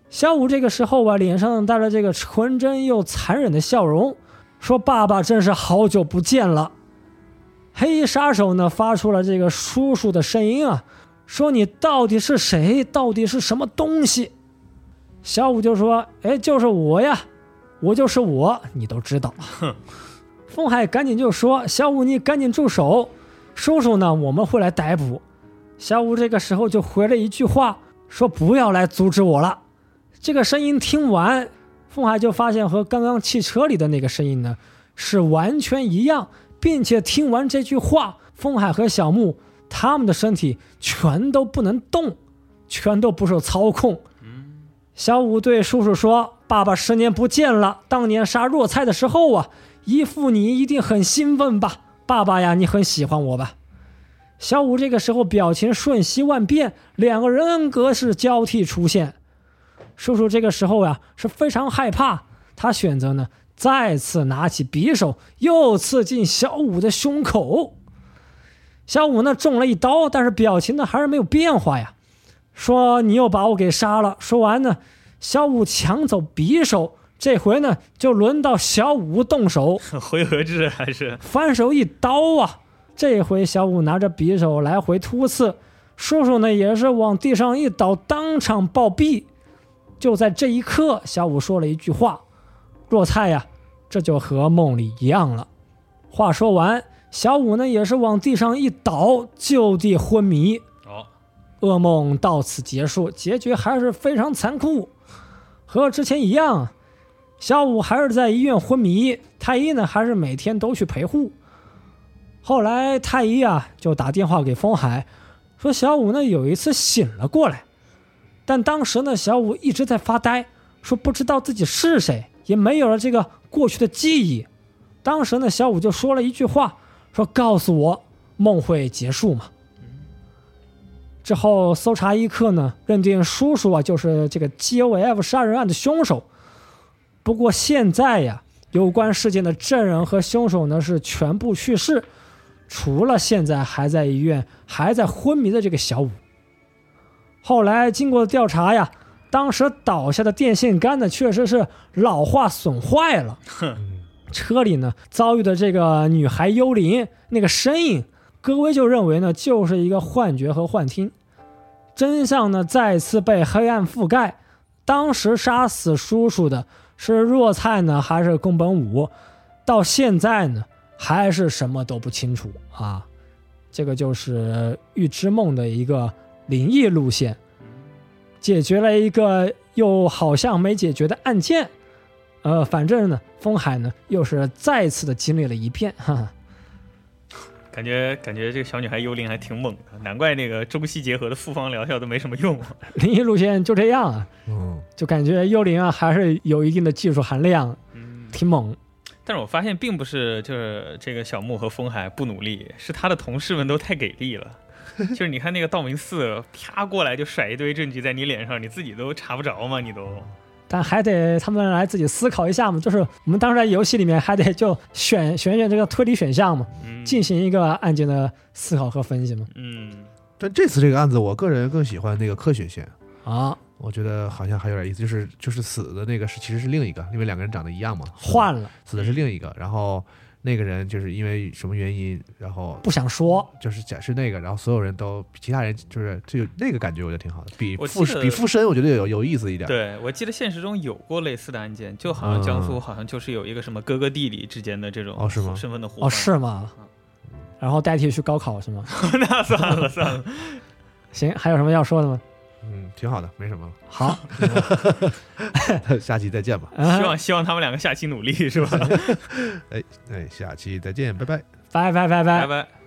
小五这个时候啊，脸上带着这个纯真又残忍的笑容，说：“爸爸真是好久不见了。”黑衣杀手呢，发出了这个叔叔的声音啊，说你到底是谁？到底是什么东西？小五就说：“哎，就是我呀，我就是我，你都知道。”哼风海赶紧就说：“小五，你赶紧住手！叔叔呢，我们会来逮捕。”小五这个时候就回了一句话，说：“不要来阻止我了。”这个声音听完，风海就发现和刚刚汽车里的那个声音呢，是完全一样。并且听完这句话，风海和小木他们的身体全都不能动，全都不受操控。小五对叔叔说：“爸爸十年不见了，当年杀若菜的时候啊，姨父你一定很兴奋吧？爸爸呀，你很喜欢我吧？”小五这个时候表情瞬息万变，两个人格是交替出现。叔叔这个时候呀是非常害怕，他选择呢再次拿起匕首，又刺进小五的胸口。小五呢中了一刀，但是表情呢还是没有变化呀。说你又把我给杀了。说完呢，小五抢走匕首，这回呢就轮到小五动手，回合制还是反手一刀啊！这回小五拿着匕首来回突刺，叔叔呢也是往地上一倒，当场暴毙。就在这一刻，小五说了一句话：“若菜呀，这就和梦里一样了。”话说完，小五呢也是往地上一倒，就地昏迷。哦，噩梦到此结束，结局还是非常残酷，和之前一样，小五还是在医院昏迷，太医呢还是每天都去陪护。后来太医啊就打电话给风海，说小五呢有一次醒了过来，但当时呢小五一直在发呆，说不知道自己是谁，也没有了这个过去的记忆。当时呢小五就说了一句话，说告诉我梦会结束吗？之后，搜查一课呢认定叔叔啊就是这个 GOF 杀人案的凶手。不过现在呀，有关事件的证人和凶手呢是全部去世，除了现在还在医院、还在昏迷的这个小五。后来经过调查呀，当时倒下的电线杆呢确实是老化损坏了。车里呢遭遇的这个女孩幽灵那个身影。戈威就认为呢，就是一个幻觉和幻听，真相呢再次被黑暗覆盖。当时杀死叔叔的是弱菜呢，还是宫本武？到现在呢，还是什么都不清楚啊。这个就是预知梦的一个灵异路线，解决了一个又好像没解决的案件。呃，反正呢，风海呢又是再次的经历了一遍，哈哈。感觉感觉这个小女孩幽灵还挺猛的，难怪那个中西结合的复方疗效都没什么用。灵异路线就这样啊，嗯，就感觉幽灵啊还是有一定的技术含量，嗯，挺猛。但是我发现并不是就是这个小木和风海不努力，是他的同事们都太给力了。就是你看那个道明寺啪过来就甩一堆证据在你脸上，你自己都查不着吗？你都。但还得他们来自己思考一下嘛，就是我们当时在游戏里面还得就选选选这个推理选项嘛，嗯。进行一个案件的思考和分析嘛。嗯，但这次这个案子，我个人更喜欢那个科学线，啊，我觉得好像还有点意思，就是就是死的那个是其实是另一个，因为两个人长得一样嘛，换了，死的是另一个，然后那个人就是因为什么原因，然后不想说，就是假是那个，然后所有人都其他人就是就那个感觉，我觉得挺好的，比我附身比附身我觉得有有意思一点。对，我记得现实中有过类似的案件，就好像江苏好像就是有一个什么哥哥弟弟之间的这种哦是吗身份的互哦换。是吗？然后代替去高考是吗？那算了算了，行，还有什么要说的吗？嗯，挺好的，没什么了好，下期再见吧。希嗯，望希望他们两个下期努力是吧？哎哎，下期再见，拜拜。拜拜拜拜拜。拜。